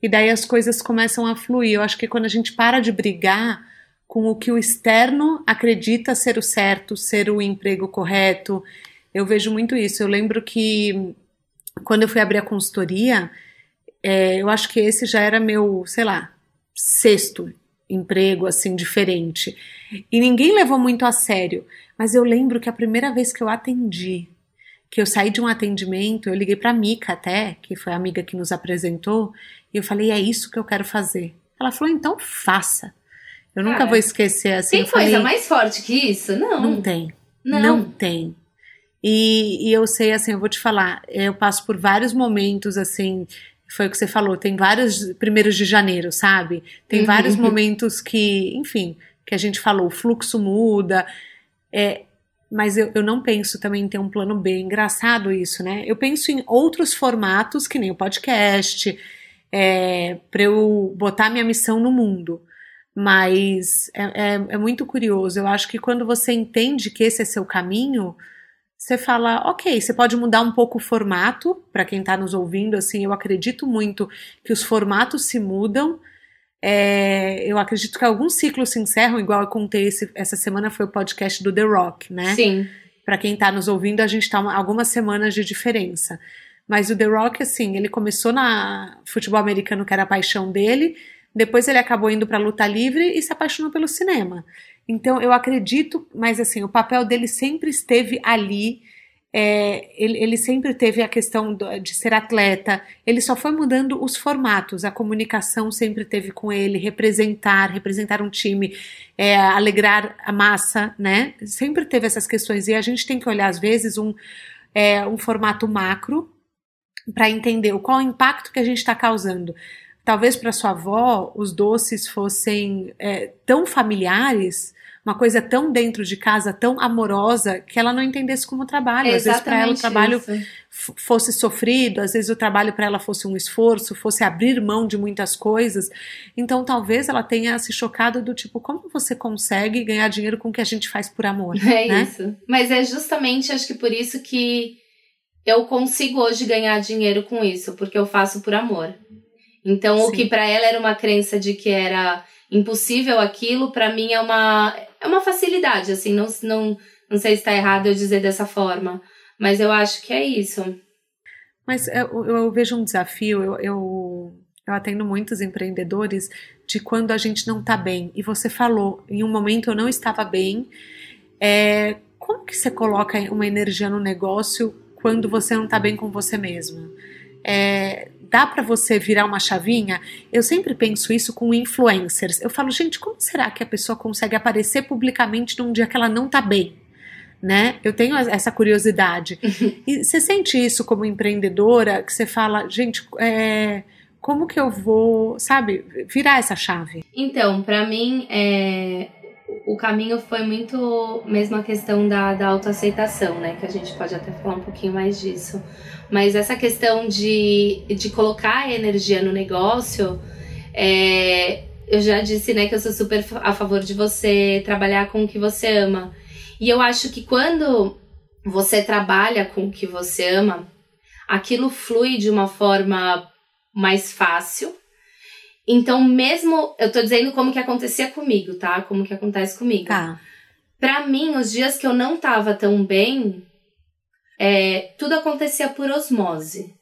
e daí as coisas começam a fluir. Eu acho que quando a gente para de brigar com o que o externo acredita ser o certo, ser o emprego correto. Eu vejo muito isso. Eu lembro que quando eu fui abrir a consultoria, é, eu acho que esse já era meu, sei lá, sexto emprego, assim, diferente. E ninguém levou muito a sério. Mas eu lembro que a primeira vez que eu atendi, que eu saí de um atendimento, eu liguei para Mica até, que foi a amiga que nos apresentou, e eu falei: é isso que eu quero fazer. Ela falou: então faça. Eu nunca vou esquecer assim. Tem coisa falei, mais forte que isso? Não. Não tem. Não, não tem. E, e eu sei, assim, eu vou te falar, eu passo por vários momentos, assim, foi o que você falou, tem vários primeiros de janeiro, sabe? Tem uhum. vários momentos que, enfim, que a gente falou, o fluxo muda, é, mas eu, eu não penso também em ter um plano B. Engraçado isso, né? Eu penso em outros formatos, que nem o podcast, é, para eu botar minha missão no mundo. Mas é, é, é, muito curioso. Eu acho que quando você entende que esse é seu caminho, você fala, ok, você pode mudar um pouco o formato, para quem está nos ouvindo, assim, eu acredito muito que os formatos se mudam. É, eu acredito que alguns ciclos se encerram, igual eu contei esse, essa semana foi o podcast do The Rock, né? Sim. Para quem está nos ouvindo, a gente está algumas semanas de diferença. Mas o The Rock, assim, ele começou na futebol americano, que era a paixão dele, depois ele acabou indo para luta livre e se apaixonou pelo cinema. Então eu acredito, mas assim, o papel dele sempre esteve ali. É, ele, ele, sempre teve a questão de ser atleta, ele só foi mudando os formatos, a comunicação sempre teve com ele, representar, representar um time, é, alegrar a massa, né? Sempre teve essas questões, e a gente tem que olhar, às vezes, um, é, um formato macro para entender qual o impacto que a gente está causando. Talvez para sua avó os doces fossem é, tão familiares, uma coisa tão dentro de casa, tão amorosa, que ela não entendesse como trabalho. É às vezes para ela o trabalho isso. fosse sofrido, às vezes o trabalho para ela fosse um esforço, fosse abrir mão de muitas coisas. Então talvez ela tenha se chocado do tipo, como você consegue ganhar dinheiro com o que a gente faz por amor? É né? isso. Mas é justamente, acho que por isso que eu consigo hoje ganhar dinheiro com isso, porque eu faço por amor. Então, Sim. o que para ela era uma crença de que era impossível aquilo, para mim é uma, é uma facilidade, assim, não, não, não sei se está errado eu dizer dessa forma, mas eu acho que é isso. Mas eu, eu vejo um desafio, eu, eu, eu atendo muitos empreendedores de quando a gente não está bem. E você falou, em um momento eu não estava bem. É, como que você coloca uma energia no negócio quando você não está bem com você mesma? É, dá para você virar uma chavinha? Eu sempre penso isso com influencers. Eu falo, gente, como será que a pessoa consegue aparecer publicamente num dia que ela não tá bem? Né? Eu tenho essa curiosidade. e você sente isso como empreendedora, que você fala, gente, é, como que eu vou, sabe, virar essa chave? Então, para mim, é, o caminho foi muito mesmo a questão da, da autoaceitação, né? Que a gente pode até falar um pouquinho mais disso. Mas essa questão de, de colocar energia no negócio, é, eu já disse, né, que eu sou super a favor de você trabalhar com o que você ama. E eu acho que quando você trabalha com o que você ama, aquilo flui de uma forma mais fácil. Então, mesmo eu tô dizendo como que acontecia comigo, tá? Como que acontece comigo. Tá. Pra mim, os dias que eu não tava tão bem, é, tudo acontecia por osmose.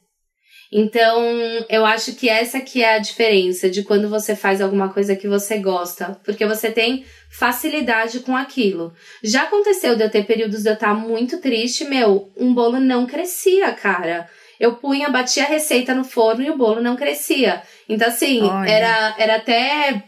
Então, eu acho que essa que é a diferença de quando você faz alguma coisa que você gosta, porque você tem facilidade com aquilo. Já aconteceu de eu ter períodos de eu estar muito triste, meu, um bolo não crescia, cara. Eu punha, batia a receita no forno e o bolo não crescia. Então, assim, era, era até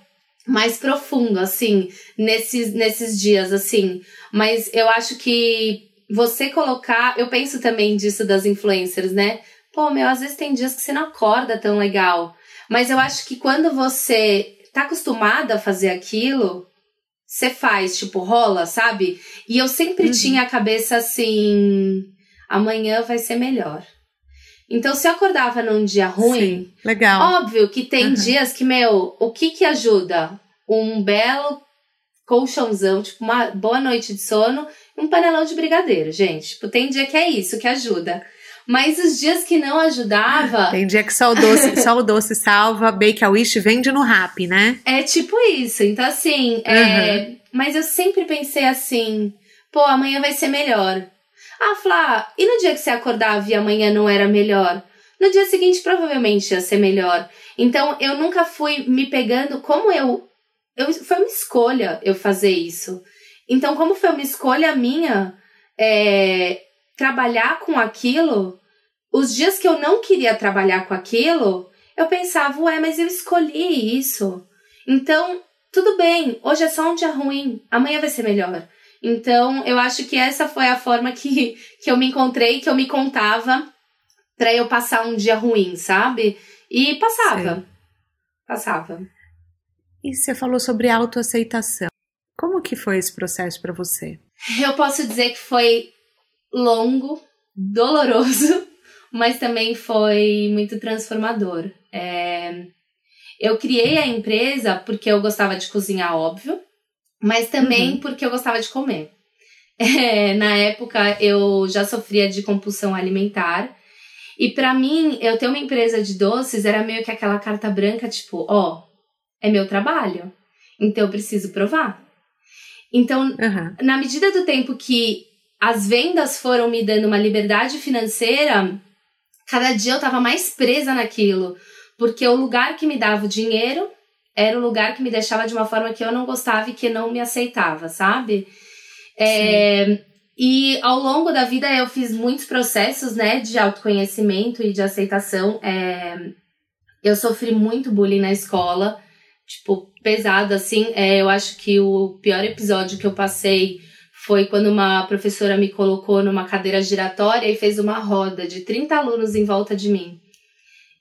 mais profundo, assim, nesses, nesses dias, assim. Mas eu acho que você colocar. Eu penso também disso das influencers, né? Pô, meu, às vezes tem dias que você não acorda tão legal. Mas eu acho que quando você tá acostumada a fazer aquilo, você faz, tipo, rola, sabe? E eu sempre uhum. tinha a cabeça assim: amanhã vai ser melhor. Então, se eu acordava num dia ruim, Sim, legal. óbvio que tem uhum. dias que, meu, o que que ajuda? Um belo colchãozão, tipo, uma boa noite de sono um panelão de brigadeiro, gente. Tipo, tem dia que é isso que ajuda. Mas os dias que não ajudava. Tem dia que só o doce, só o doce salva, Bake a Wish vende no rap, né? É tipo isso. Então, assim, uhum. é... mas eu sempre pensei assim: pô, amanhã vai ser melhor. Ah, Flá, e no dia que você acordava e amanhã não era melhor? no dia seguinte provavelmente ia ser melhor. Então eu nunca fui me pegando como eu, eu foi uma escolha eu fazer isso. Então como foi uma escolha minha é, trabalhar com aquilo, os dias que eu não queria trabalhar com aquilo, eu pensava, ué, mas eu escolhi isso. Então, tudo bem, hoje é só um dia ruim, amanhã vai ser melhor. Então, eu acho que essa foi a forma que, que eu me encontrei, que eu me contava para eu passar um dia ruim, sabe? E passava. Passava. E você falou sobre autoaceitação. Como que foi esse processo para você? Eu posso dizer que foi longo, doloroso, mas também foi muito transformador. É... Eu criei a empresa porque eu gostava de cozinhar, óbvio, mas também uhum. porque eu gostava de comer. É, na época eu já sofria de compulsão alimentar e para mim eu ter uma empresa de doces era meio que aquela carta branca tipo, ó, é meu trabalho, então eu preciso provar. Então, uhum. na medida do tempo que as vendas foram me dando uma liberdade financeira, cada dia eu tava mais presa naquilo, porque o lugar que me dava o dinheiro era o lugar que me deixava de uma forma que eu não gostava e que não me aceitava, sabe? É, e ao longo da vida eu fiz muitos processos, né, de autoconhecimento e de aceitação. É, eu sofri muito bullying na escola, tipo, pesado, assim. É, eu acho que o pior episódio que eu passei foi quando uma professora me colocou numa cadeira giratória e fez uma roda de 30 alunos em volta de mim.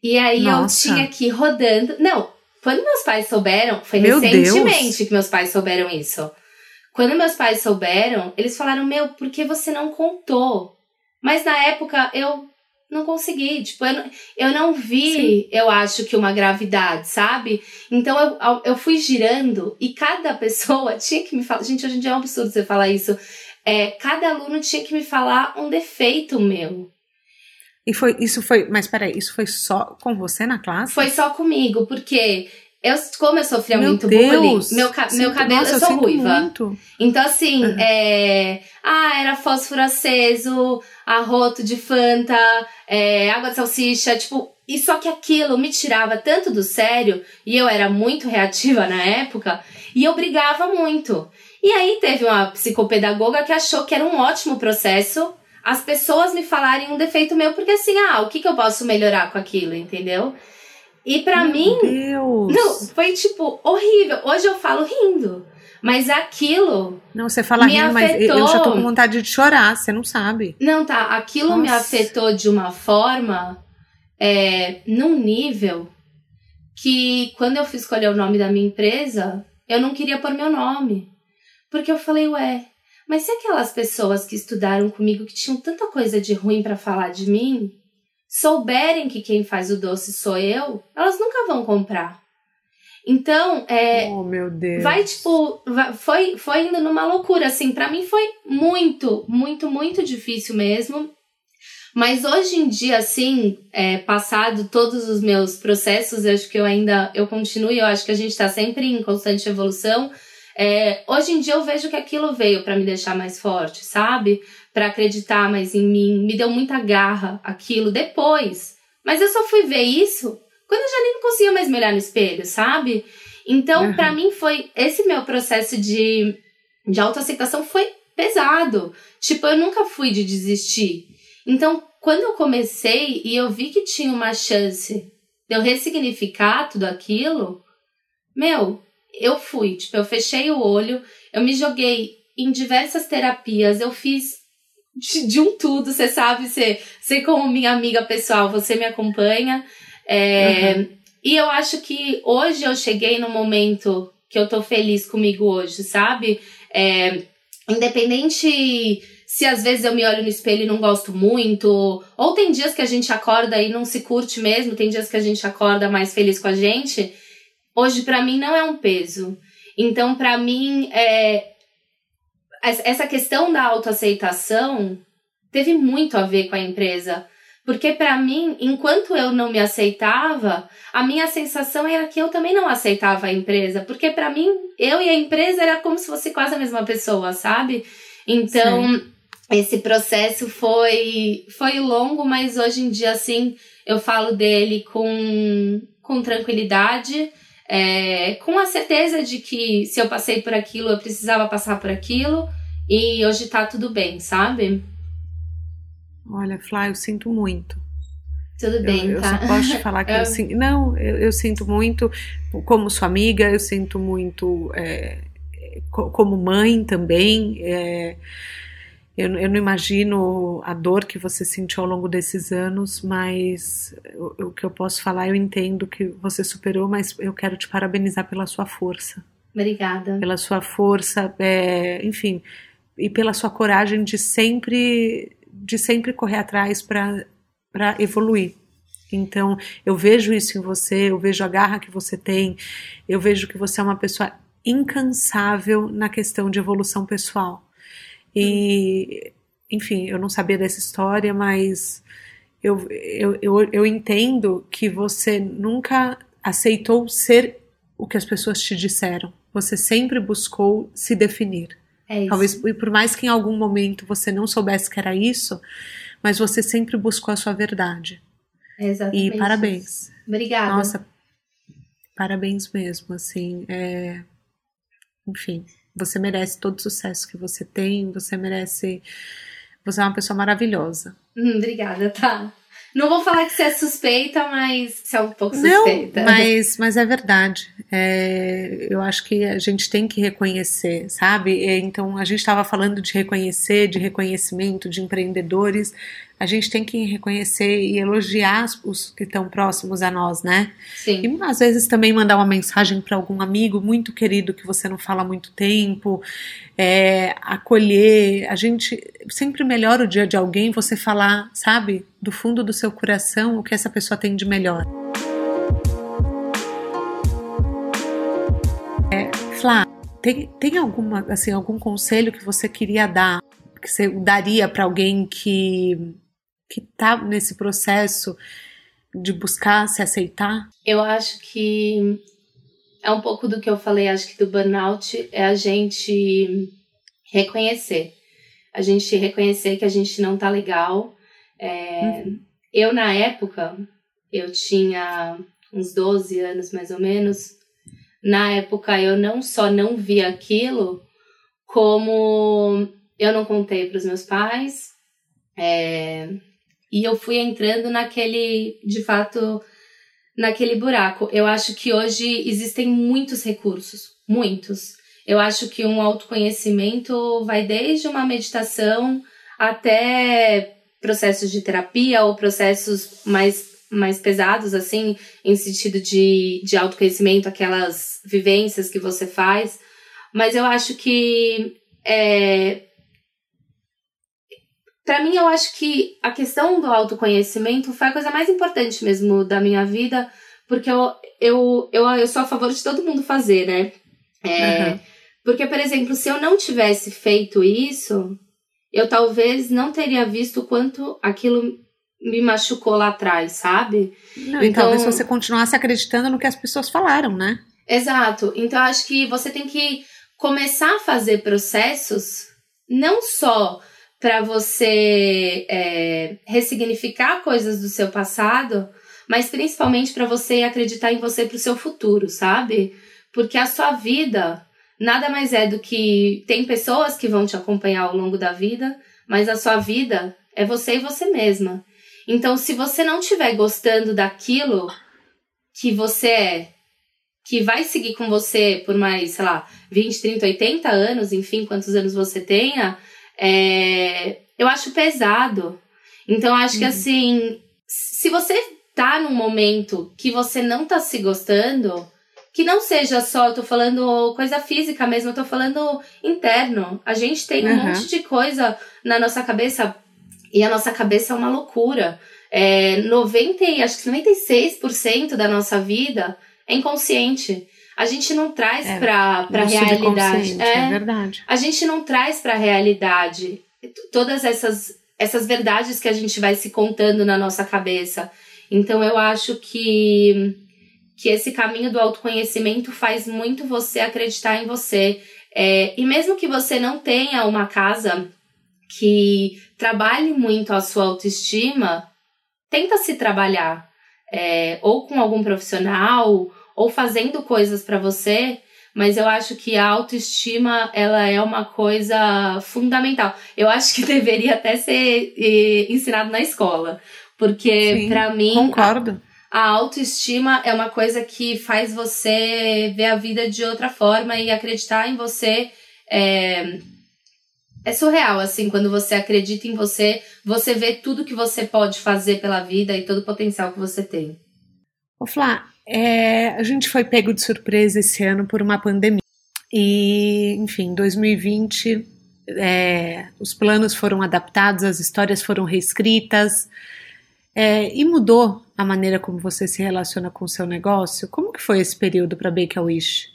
E aí Nossa. eu tinha que ir rodando. Não, quando meus pais souberam, foi Meu recentemente Deus. que meus pais souberam isso. Quando meus pais souberam, eles falaram: Meu, por que você não contou? Mas na época eu não consegui. Tipo, eu não, eu não vi, Sim. eu acho que uma gravidade, sabe? Então eu, eu fui girando e cada pessoa tinha que me falar. Gente, hoje em dia é um absurdo você falar isso. É, cada aluno tinha que me falar um defeito meu. E foi, isso foi, mas peraí, isso foi só com você na classe? Foi só comigo, porque eu, como eu sofria meu muito Deus, bullying, meu, ca meu cabelo, nossa, eu sou eu ruiva. Muito. Então, assim, uhum. é, ah, era fósforo aceso, arroto de Fanta, é, água de salsicha, tipo, e só que aquilo me tirava tanto do sério, e eu era muito reativa na época, e eu brigava muito. E aí teve uma psicopedagoga que achou que era um ótimo processo as pessoas me falarem um defeito meu, porque assim, ah, o que, que eu posso melhorar com aquilo, entendeu? E para mim, Deus. não, foi tipo horrível. Hoje eu falo rindo. Mas aquilo. Não, você fala rindo, afetou. mas eu já tô com vontade de chorar, você não sabe. Não, tá. Aquilo Nossa. me afetou de uma forma, é, num nível, que quando eu fui escolher o nome da minha empresa, eu não queria pôr meu nome. Porque eu falei, ué, mas se aquelas pessoas que estudaram comigo, que tinham tanta coisa de ruim para falar de mim, souberem que quem faz o doce sou eu, elas nunca vão comprar. Então, é. Oh, meu Deus. Vai, tipo, vai, foi, foi indo numa loucura, assim. para mim foi muito, muito, muito difícil mesmo. Mas hoje em dia, assim, é, passado todos os meus processos, eu acho que eu ainda. Eu continuo e eu acho que a gente tá sempre em constante evolução. É, hoje em dia eu vejo que aquilo veio para me deixar mais forte, sabe? Para acreditar mais em mim. Me deu muita garra aquilo depois. Mas eu só fui ver isso quando eu já nem conseguia mais me olhar no espelho, sabe? Então, uhum. para mim foi esse meu processo de de autoaceitação foi pesado. Tipo, eu nunca fui de desistir. Então, quando eu comecei e eu vi que tinha uma chance de eu ressignificar tudo aquilo, meu, eu fui, tipo, eu fechei o olho, eu me joguei em diversas terapias, eu fiz de, de um tudo, você sabe, você, você como minha amiga pessoal, você me acompanha. É, uhum. E eu acho que hoje eu cheguei no momento que eu tô feliz comigo hoje, sabe? É, independente se às vezes eu me olho no espelho e não gosto muito, ou tem dias que a gente acorda e não se curte mesmo, tem dias que a gente acorda mais feliz com a gente hoje para mim não é um peso. Então, para mim, é, essa questão da autoaceitação teve muito a ver com a empresa. Porque para mim, enquanto eu não me aceitava, a minha sensação era que eu também não aceitava a empresa, porque para mim, eu e a empresa era como se fosse quase a mesma pessoa, sabe? Então, Sim. esse processo foi, foi longo, mas hoje em dia, assim, eu falo dele com, com tranquilidade, é, com a certeza de que se eu passei por aquilo, eu precisava passar por aquilo, e hoje tá tudo bem, sabe? Olha, Flá, eu sinto muito. Tudo bem, eu, tá? Eu só posso te falar que eu, eu sinto. Não, eu, eu, sinto muito, como sua amiga, eu sinto muito é, como mãe também. É, eu, eu não imagino a dor que você sentiu ao longo desses anos, mas o, o que eu posso falar, eu entendo que você superou, mas eu quero te parabenizar pela sua força. Obrigada. Pela sua força, é, enfim, e pela sua coragem de sempre de sempre correr atrás para evoluir. Então, eu vejo isso em você, eu vejo a garra que você tem, eu vejo que você é uma pessoa incansável na questão de evolução pessoal. E, enfim, eu não sabia dessa história, mas eu, eu, eu, eu entendo que você nunca aceitou ser o que as pessoas te disseram. Você sempre buscou se definir. É Talvez, e por mais que em algum momento você não soubesse que era isso, mas você sempre buscou a sua verdade. É exatamente e parabéns. Obrigada. Nossa, parabéns mesmo, assim, é... enfim, você merece todo o sucesso que você tem, você merece, você é uma pessoa maravilhosa. Hum, obrigada, tá. Não vou falar que você é suspeita, mas você é um pouco suspeita. Não, mas, mas é verdade. É, eu acho que a gente tem que reconhecer, sabe? Então, a gente estava falando de reconhecer, de reconhecimento, de empreendedores a gente tem que reconhecer e elogiar os que estão próximos a nós, né? Sim. E às vezes também mandar uma mensagem para algum amigo muito querido que você não fala há muito tempo, é, acolher. A gente sempre melhora o dia de alguém você falar, sabe, do fundo do seu coração o que essa pessoa tem de melhor. É, Flá, tem, tem alguma, assim, algum conselho que você queria dar, que você daria para alguém que que está nesse processo de buscar se aceitar? Eu acho que é um pouco do que eu falei, acho que do burnout é a gente reconhecer. A gente reconhecer que a gente não tá legal. É, uhum. Eu, na época, eu tinha uns 12 anos mais ou menos. Na época, eu não só não vi aquilo, como eu não contei para os meus pais. É, e eu fui entrando naquele, de fato, naquele buraco. Eu acho que hoje existem muitos recursos, muitos. Eu acho que um autoconhecimento vai desde uma meditação até processos de terapia ou processos mais, mais pesados, assim, em sentido de, de autoconhecimento, aquelas vivências que você faz. Mas eu acho que é, para mim, eu acho que a questão do autoconhecimento foi a coisa mais importante mesmo da minha vida, porque eu, eu, eu, eu sou a favor de todo mundo fazer, né? É, uhum. Porque, por exemplo, se eu não tivesse feito isso, eu talvez não teria visto o quanto aquilo me machucou lá atrás, sabe? Não, então, talvez você continuasse acreditando no que as pessoas falaram, né? Exato. Então, acho que você tem que começar a fazer processos não só para você é, ressignificar coisas do seu passado, mas principalmente para você acreditar em você para o seu futuro, sabe? Porque a sua vida nada mais é do que tem pessoas que vão te acompanhar ao longo da vida, mas a sua vida é você e você mesma. Então, se você não estiver gostando daquilo que você é, que vai seguir com você por mais, sei lá, 20, 30, 80 anos, enfim, quantos anos você tenha, é, eu acho pesado. Então, acho uhum. que assim, se você tá num momento que você não tá se gostando, que não seja só, eu tô falando coisa física mesmo, eu tô falando interno. A gente tem um uhum. monte de coisa na nossa cabeça e a nossa cabeça é uma loucura. É, 90, acho que 96% da nossa vida é inconsciente. A gente não traz é, pra, pra realidade. É, é verdade. A gente não traz pra realidade todas essas, essas verdades que a gente vai se contando na nossa cabeça. Então eu acho que, que esse caminho do autoconhecimento faz muito você acreditar em você. É, e mesmo que você não tenha uma casa que trabalhe muito a sua autoestima, tenta se trabalhar. É, ou com algum profissional, ou fazendo coisas para você, mas eu acho que a autoestima ela é uma coisa fundamental. Eu acho que deveria até ser eh, ensinado na escola, porque para mim concordo. A, a autoestima é uma coisa que faz você ver a vida de outra forma e acreditar em você. É, é surreal, assim, quando você acredita em você, você vê tudo que você pode fazer pela vida e todo o potencial que você tem. Ô Flá, é, a gente foi pego de surpresa esse ano por uma pandemia. E, enfim, 2020, é, os planos foram adaptados, as histórias foram reescritas. É, e mudou a maneira como você se relaciona com o seu negócio? Como que foi esse período para Bake a Wish?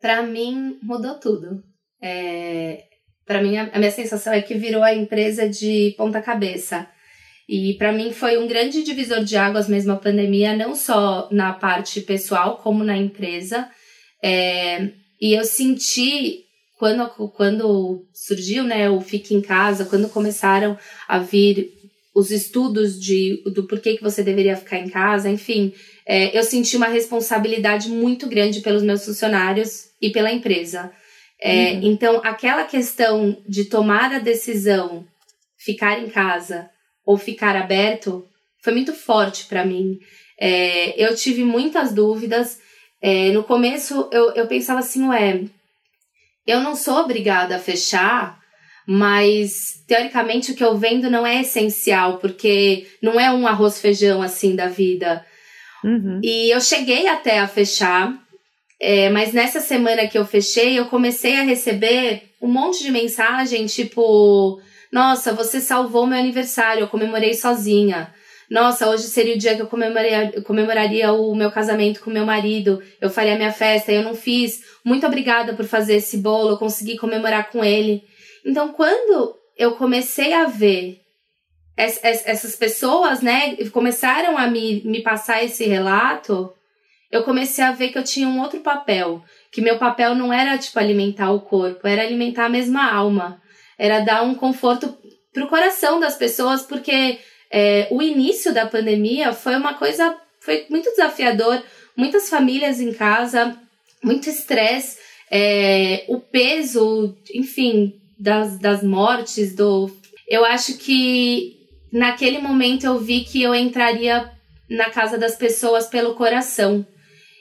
Para mim, mudou tudo. É, para mim, a, a minha sensação é que virou a empresa de ponta cabeça. E para mim foi um grande divisor de águas mesmo a pandemia, não só na parte pessoal, como na empresa. É, e eu senti, quando, quando surgiu né, o Fique em Casa, quando começaram a vir os estudos de, do porquê que você deveria ficar em casa, enfim, é, eu senti uma responsabilidade muito grande pelos meus funcionários e pela empresa. É, uhum. Então, aquela questão de tomar a decisão, ficar em casa, ou ficar aberto foi muito forte para mim. É, eu tive muitas dúvidas. É, no começo eu, eu pensava assim, ué, eu não sou obrigada a fechar, mas teoricamente o que eu vendo não é essencial, porque não é um arroz feijão assim da vida. Uhum. E eu cheguei até a fechar, é, mas nessa semana que eu fechei, eu comecei a receber um monte de mensagem, tipo, nossa, você salvou meu aniversário, eu comemorei sozinha. Nossa, hoje seria o dia que eu comemoraria, comemoraria o meu casamento com meu marido. Eu faria minha festa, eu não fiz. Muito obrigada por fazer esse bolo, eu consegui comemorar com ele. Então, quando eu comecei a ver essas pessoas, né, começaram a me, me passar esse relato, eu comecei a ver que eu tinha um outro papel. Que meu papel não era, tipo, alimentar o corpo, era alimentar a mesma alma era dar um conforto pro coração das pessoas, porque é, o início da pandemia foi uma coisa, foi muito desafiador, muitas famílias em casa, muito estresse, é, o peso, enfim, das, das mortes, do. Eu acho que naquele momento eu vi que eu entraria na casa das pessoas pelo coração.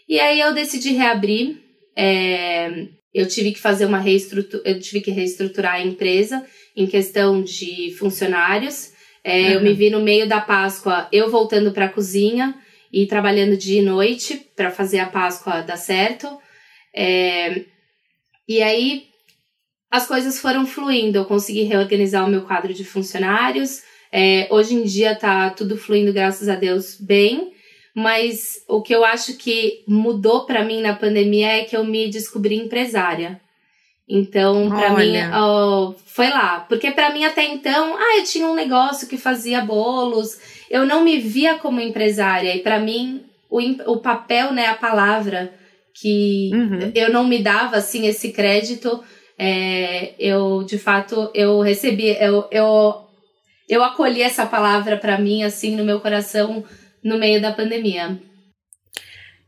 E aí eu decidi reabrir. É, eu tive que fazer uma reestrutura, eu tive que reestruturar a empresa em questão de funcionários. É, uhum. Eu me vi no meio da Páscoa, eu voltando para a cozinha e trabalhando dia e noite para fazer a Páscoa dar certo. É, e aí as coisas foram fluindo, eu consegui reorganizar o meu quadro de funcionários. É, hoje em dia tá tudo fluindo, graças a Deus, bem mas o que eu acho que mudou para mim na pandemia é que eu me descobri empresária. Então, para mim, oh, foi lá. Porque para mim até então, ah, eu tinha um negócio que fazia bolos, eu não me via como empresária. E para mim, o, o papel, né, a palavra, que uhum. eu não me dava, assim, esse crédito, é, eu, de fato, eu recebi, eu, eu, eu acolhi essa palavra para mim, assim, no meu coração, no meio da pandemia.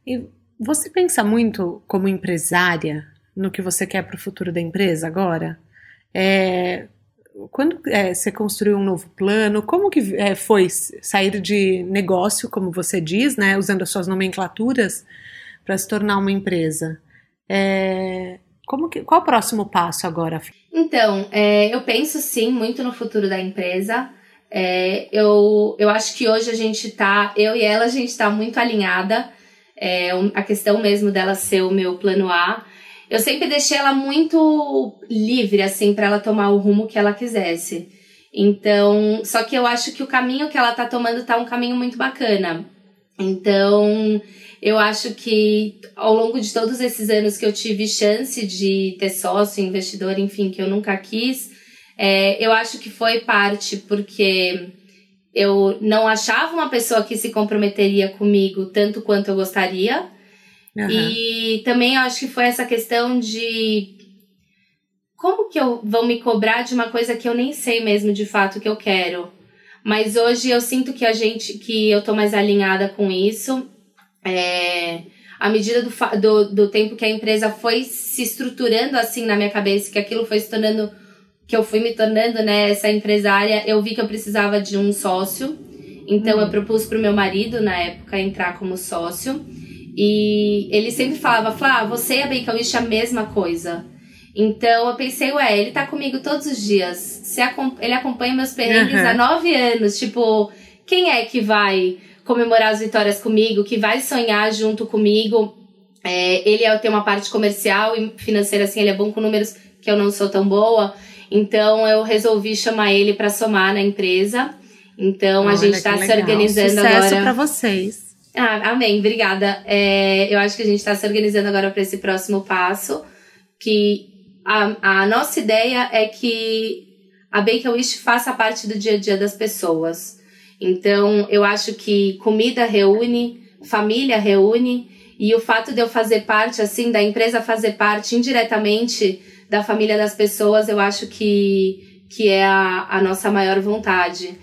E você pensa muito como empresária no que você quer para o futuro da empresa agora? É, quando é, você construiu um novo plano, como que é, foi sair de negócio, como você diz, né, usando as suas nomenclaturas, para se tornar uma empresa? É, como que, qual o próximo passo agora? Então, é, eu penso sim muito no futuro da empresa. É, eu, eu acho que hoje a gente tá, eu e ela, a gente tá muito alinhada. É, a questão mesmo dela ser o meu plano A. Eu sempre deixei ela muito livre, assim, para ela tomar o rumo que ela quisesse. Então, só que eu acho que o caminho que ela tá tomando tá um caminho muito bacana. Então, eu acho que ao longo de todos esses anos que eu tive chance de ter sócio, investidor, enfim, que eu nunca quis, é, eu acho que foi parte porque eu não achava uma pessoa que se comprometeria comigo tanto quanto eu gostaria. Uhum. E também eu acho que foi essa questão de como que eu vou me cobrar de uma coisa que eu nem sei mesmo de fato que eu quero? Mas hoje eu sinto que a gente, que eu tô mais alinhada com isso. É, à medida do, do, do tempo que a empresa foi se estruturando assim na minha cabeça, que aquilo foi se tornando, que eu fui me tornando, né, essa empresária, eu vi que eu precisava de um sócio. Então uhum. eu propus pro meu marido, na época, entrar como sócio. E ele sempre falava, Flá, você e a Bacon Wish é a mesma coisa. Então eu pensei, ué, ele tá comigo todos os dias. Se ele acompanha meus perrengues uhum. há nove anos. Tipo, quem é que vai comemorar as vitórias comigo, que vai sonhar junto comigo? É, ele é, tem uma parte comercial e financeira, assim, ele é bom com números que eu não sou tão boa. Então eu resolvi chamar ele para somar na empresa. Então Olha, a gente está se organizando Sucesso agora. Sucesso para vocês. Ah, amém, obrigada. É, eu acho que a gente está se organizando agora para esse próximo passo, que a, a nossa ideia é que a Bake a Wish faça parte do dia a dia das pessoas. Então, eu acho que comida reúne, família reúne, e o fato de eu fazer parte, assim, da empresa fazer parte indiretamente da família das pessoas, eu acho que, que é a, a nossa maior vontade.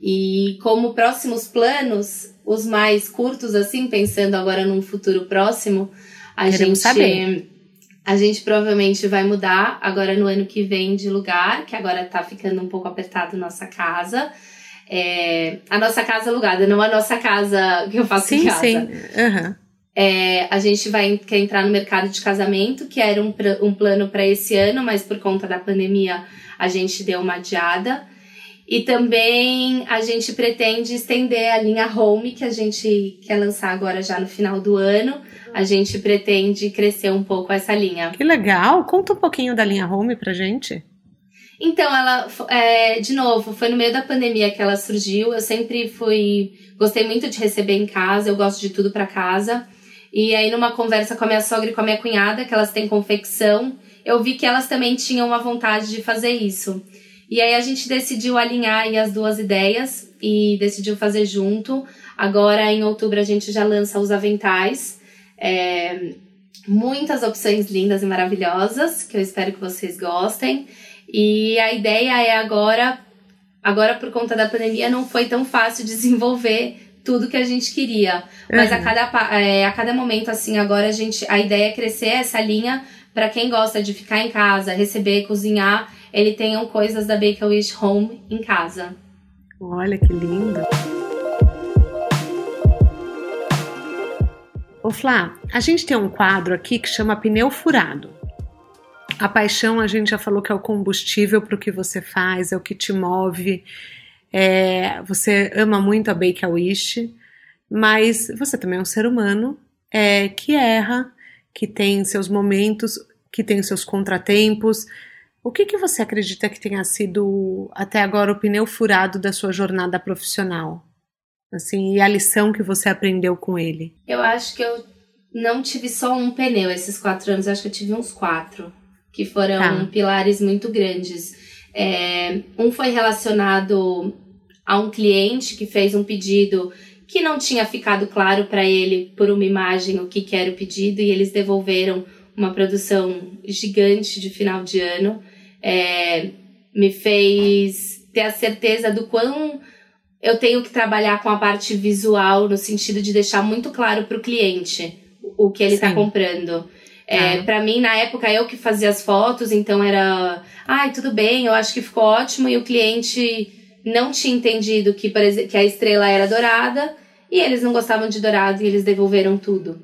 E como próximos planos, os mais curtos, assim, pensando agora num futuro próximo, a Queremos gente. Saber a gente provavelmente vai mudar agora no ano que vem de lugar, que agora tá ficando um pouco apertado nossa casa. É, a nossa casa alugada, não a nossa casa que eu faço sim, em casa. Sim, uhum. É, a gente vai quer entrar no mercado de casamento, que era um, um plano para esse ano, mas por conta da pandemia a gente deu uma adiada. E também a gente pretende estender a linha Home, que a gente quer lançar agora já no final do ano a gente pretende crescer um pouco essa linha. Que legal! Conta um pouquinho da linha Home pra gente. Então, ela, é, de novo, foi no meio da pandemia que ela surgiu. Eu sempre fui, gostei muito de receber em casa, eu gosto de tudo para casa. E aí, numa conversa com a minha sogra e com a minha cunhada, que elas têm confecção, eu vi que elas também tinham uma vontade de fazer isso. E aí, a gente decidiu alinhar as duas ideias e decidiu fazer junto. Agora, em outubro, a gente já lança os aventais. É, muitas opções lindas e maravilhosas, que eu espero que vocês gostem. E a ideia é agora, agora por conta da pandemia, não foi tão fácil desenvolver tudo que a gente queria. Mas uhum. a, cada, é, a cada momento, assim, agora a gente. A ideia é crescer essa linha para quem gosta de ficar em casa, receber, cozinhar, ele tenham coisas da Bake Wish Home em casa. Olha que lindo! Ô Flá, a gente tem um quadro aqui que chama Pneu Furado. A paixão a gente já falou que é o combustível para o que você faz, é o que te move. É, você ama muito a Bake a Wish, mas você também é um ser humano é, que erra, que tem seus momentos, que tem seus contratempos. O que, que você acredita que tenha sido até agora o pneu furado da sua jornada profissional? Assim, e a lição que você aprendeu com ele? Eu acho que eu não tive só um pneu esses quatro anos, acho que eu tive uns quatro, que foram tá. pilares muito grandes. É, um foi relacionado a um cliente que fez um pedido que não tinha ficado claro para ele por uma imagem o que, que era o pedido e eles devolveram uma produção gigante de final de ano. É, me fez ter a certeza do quão eu tenho que trabalhar com a parte visual no sentido de deixar muito claro para o cliente o que ele está comprando. É, ah. Para mim, na época, eu que fazia as fotos, então era. Ai, tudo bem, eu acho que ficou ótimo. E o cliente não tinha entendido que, que a estrela era dourada e eles não gostavam de dourado e eles devolveram tudo.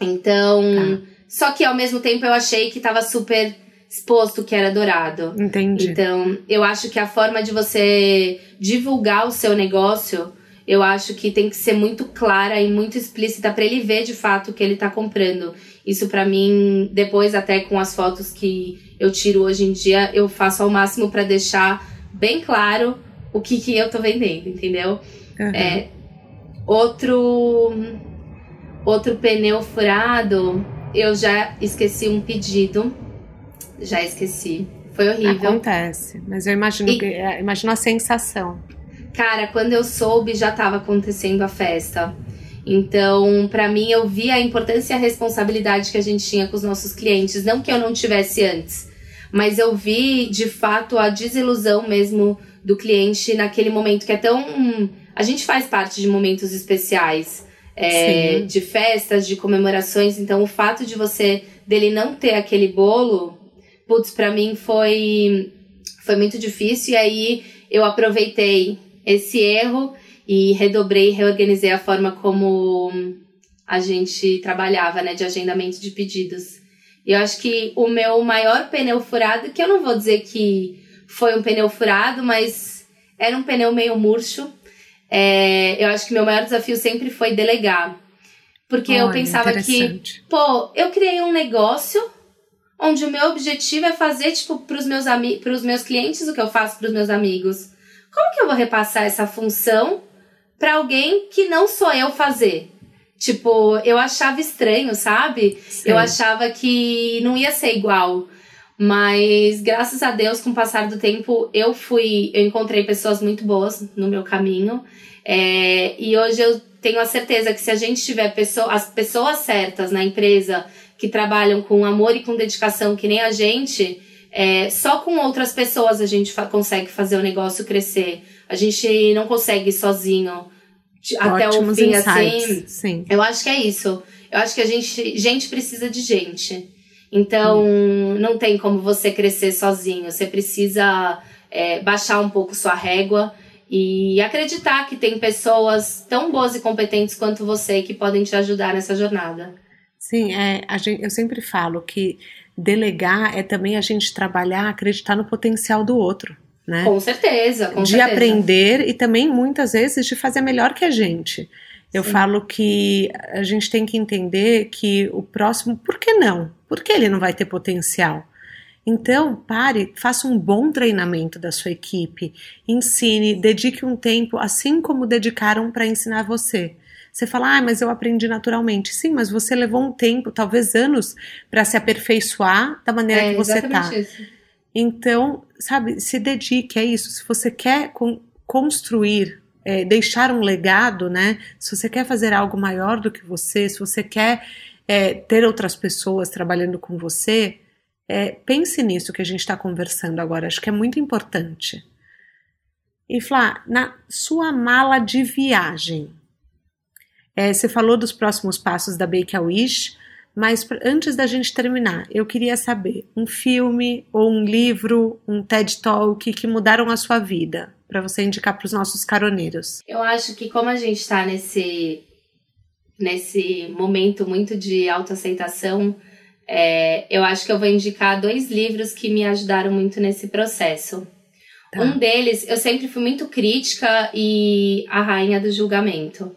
Então. Ah. Só que ao mesmo tempo eu achei que estava super exposto que era dourado. Entendi. Então, eu acho que a forma de você divulgar o seu negócio, eu acho que tem que ser muito clara e muito explícita para ele ver de fato o que ele está comprando. Isso para mim, depois até com as fotos que eu tiro hoje em dia, eu faço ao máximo para deixar bem claro o que que eu tô vendendo, entendeu? Uhum. É, outro outro pneu furado, eu já esqueci um pedido já esqueci. Foi horrível. Acontece, mas eu imagino, e, que, é, imagino a sensação. Cara, quando eu soube, já estava acontecendo a festa. Então, para mim, eu vi a importância e a responsabilidade que a gente tinha com os nossos clientes. Não que eu não tivesse antes, mas eu vi de fato a desilusão mesmo do cliente naquele momento que é tão. A gente faz parte de momentos especiais, é, de festas, de comemorações, então o fato de você dele não ter aquele bolo, putz, pra mim foi, foi muito difícil, e aí eu aproveitei esse erro e redobrei, reorganizei a forma como a gente trabalhava, né, de agendamento de pedidos. E eu acho que o meu maior pneu furado, que eu não vou dizer que foi um pneu furado, mas era um pneu meio murcho. É, eu acho que meu maior desafio sempre foi delegar. Porque Olha, eu pensava que, pô, eu criei um negócio onde o meu objetivo é fazer, tipo, pros meus, pros meus clientes o que eu faço pros meus amigos. Como que eu vou repassar essa função para alguém que não sou eu fazer? Tipo, eu achava estranho, sabe? Sim. Eu achava que não ia ser igual. Mas graças a Deus, com o passar do tempo, eu fui, eu encontrei pessoas muito boas no meu caminho. É, e hoje eu tenho a certeza que se a gente tiver pessoa, as pessoas certas na empresa que trabalham com amor e com dedicação, que nem a gente, é, só com outras pessoas a gente consegue fazer o negócio crescer. A gente não consegue sozinho até o fim, insights. assim. Sim. Eu acho que é isso. Eu acho que a gente, gente precisa de gente. Então, hum. não tem como você crescer sozinho. Você precisa é, baixar um pouco sua régua e acreditar que tem pessoas tão boas e competentes quanto você que podem te ajudar nessa jornada. Sim, é, gente, eu sempre falo que delegar é também a gente trabalhar, acreditar no potencial do outro né? Com certeza, com de certeza. aprender e também muitas vezes de fazer melhor que a gente. Eu Sim. falo que a gente tem que entender que o próximo, por que não? Por que ele não vai ter potencial? Então, pare, faça um bom treinamento da sua equipe, ensine, dedique um tempo, assim como dedicaram para ensinar você. Você fala, ah, mas eu aprendi naturalmente. Sim, mas você levou um tempo, talvez anos, para se aperfeiçoar da maneira é, que você está. Então, sabe, se dedique a isso. Se você quer con construir, é, deixar um legado, né? Se você quer fazer algo maior do que você, se você quer é, ter outras pessoas trabalhando com você, é, pense nisso que a gente está conversando agora. Acho que é muito importante. E Flá, na sua mala de viagem, é, você falou dos próximos passos da Bake a Wish. Mas antes da gente terminar, eu queria saber um filme ou um livro, um TED Talk que mudaram a sua vida, para você indicar para os nossos caroneiros. Eu acho que como a gente está nesse nesse momento muito de autoaceitação, é, eu acho que eu vou indicar dois livros que me ajudaram muito nesse processo. Tá. Um deles, eu sempre fui muito crítica e a rainha do julgamento.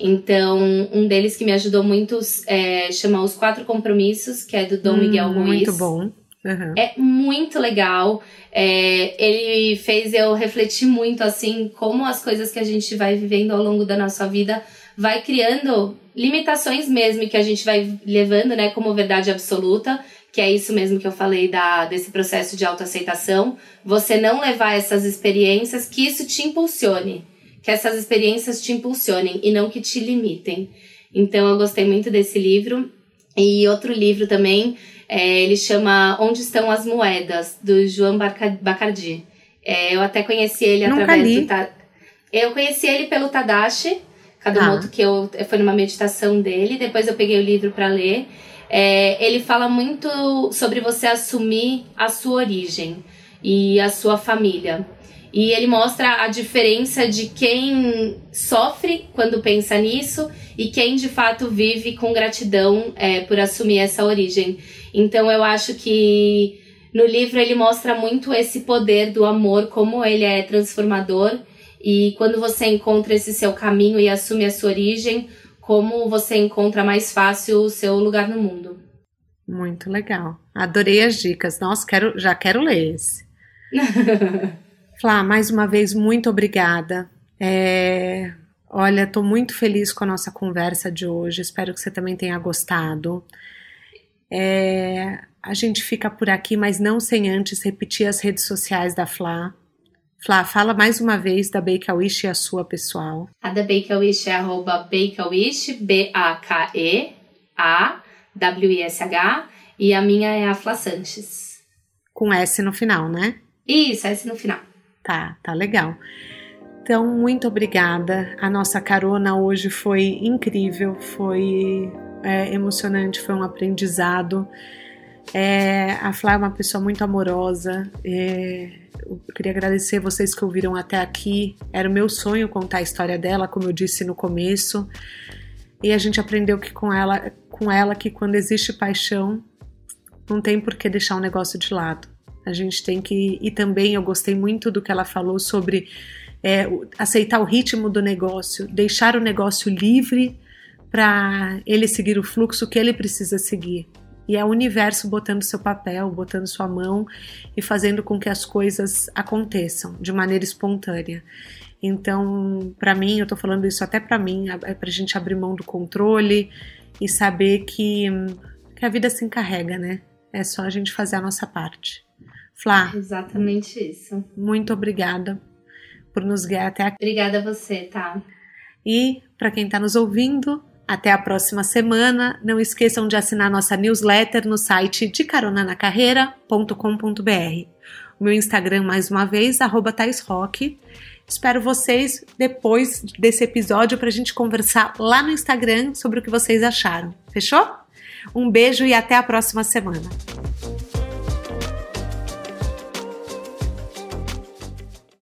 Então, um deles que me ajudou muito é chamar Os Quatro Compromissos, que é do Dom hum, Miguel Ruiz. Muito bom. Uhum. É muito legal. É, ele fez eu refletir muito, assim, como as coisas que a gente vai vivendo ao longo da nossa vida vai criando limitações mesmo que a gente vai levando, né, como verdade absoluta, que é isso mesmo que eu falei da, desse processo de autoaceitação. Você não levar essas experiências, que isso te impulsione que essas experiências te impulsionem e não que te limitem. Então eu gostei muito desse livro. E outro livro também, é, ele chama Onde Estão as Moedas, do João Bacardi. É, eu até conheci ele Nunca através li. do. Ta... Eu conheci ele pelo Tadashi, Kadomoto, ah. que eu, foi numa meditação dele. Depois eu peguei o livro para ler. É, ele fala muito sobre você assumir a sua origem e a sua família. E ele mostra a diferença de quem sofre quando pensa nisso e quem de fato vive com gratidão é, por assumir essa origem. Então eu acho que no livro ele mostra muito esse poder do amor, como ele é transformador. E quando você encontra esse seu caminho e assume a sua origem, como você encontra mais fácil o seu lugar no mundo. Muito legal. Adorei as dicas. Nossa, quero, já quero ler esse. Flá, mais uma vez, muito obrigada. É, olha, estou muito feliz com a nossa conversa de hoje. Espero que você também tenha gostado. É, a gente fica por aqui, mas não sem antes repetir as redes sociais da Flá. Flá, fala mais uma vez da Bake a Wish e a sua pessoal. A da Bake a Wish é arroba Bake a Wish, B-A-K-E-A-W-I-S-H, e a minha é a Flá Sanches. Com S no final, né? Isso, S no final. Tá, tá legal. Então, muito obrigada. A nossa carona hoje foi incrível, foi é, emocionante, foi um aprendizado. É, a Flá é uma pessoa muito amorosa. É, eu queria agradecer vocês que ouviram até aqui. Era o meu sonho contar a história dela, como eu disse no começo. E a gente aprendeu que com ela, com ela que quando existe paixão, não tem por que deixar o negócio de lado. A gente tem que. E também eu gostei muito do que ela falou sobre é, aceitar o ritmo do negócio, deixar o negócio livre para ele seguir o fluxo que ele precisa seguir. E é o universo botando seu papel, botando sua mão e fazendo com que as coisas aconteçam de maneira espontânea. Então, para mim, eu tô falando isso até para mim, é pra gente abrir mão do controle e saber que, que a vida se encarrega, né? É só a gente fazer a nossa parte. Flá. Exatamente isso. Muito obrigada por nos guiar até aqui. Obrigada a você, tá? E para quem está nos ouvindo, até a próxima semana. Não esqueçam de assinar nossa newsletter no site de caronanacarreira.com.br. O meu Instagram, mais uma vez, arroba. Espero vocês depois desse episódio para a gente conversar lá no Instagram sobre o que vocês acharam. Fechou? Um beijo e até a próxima semana.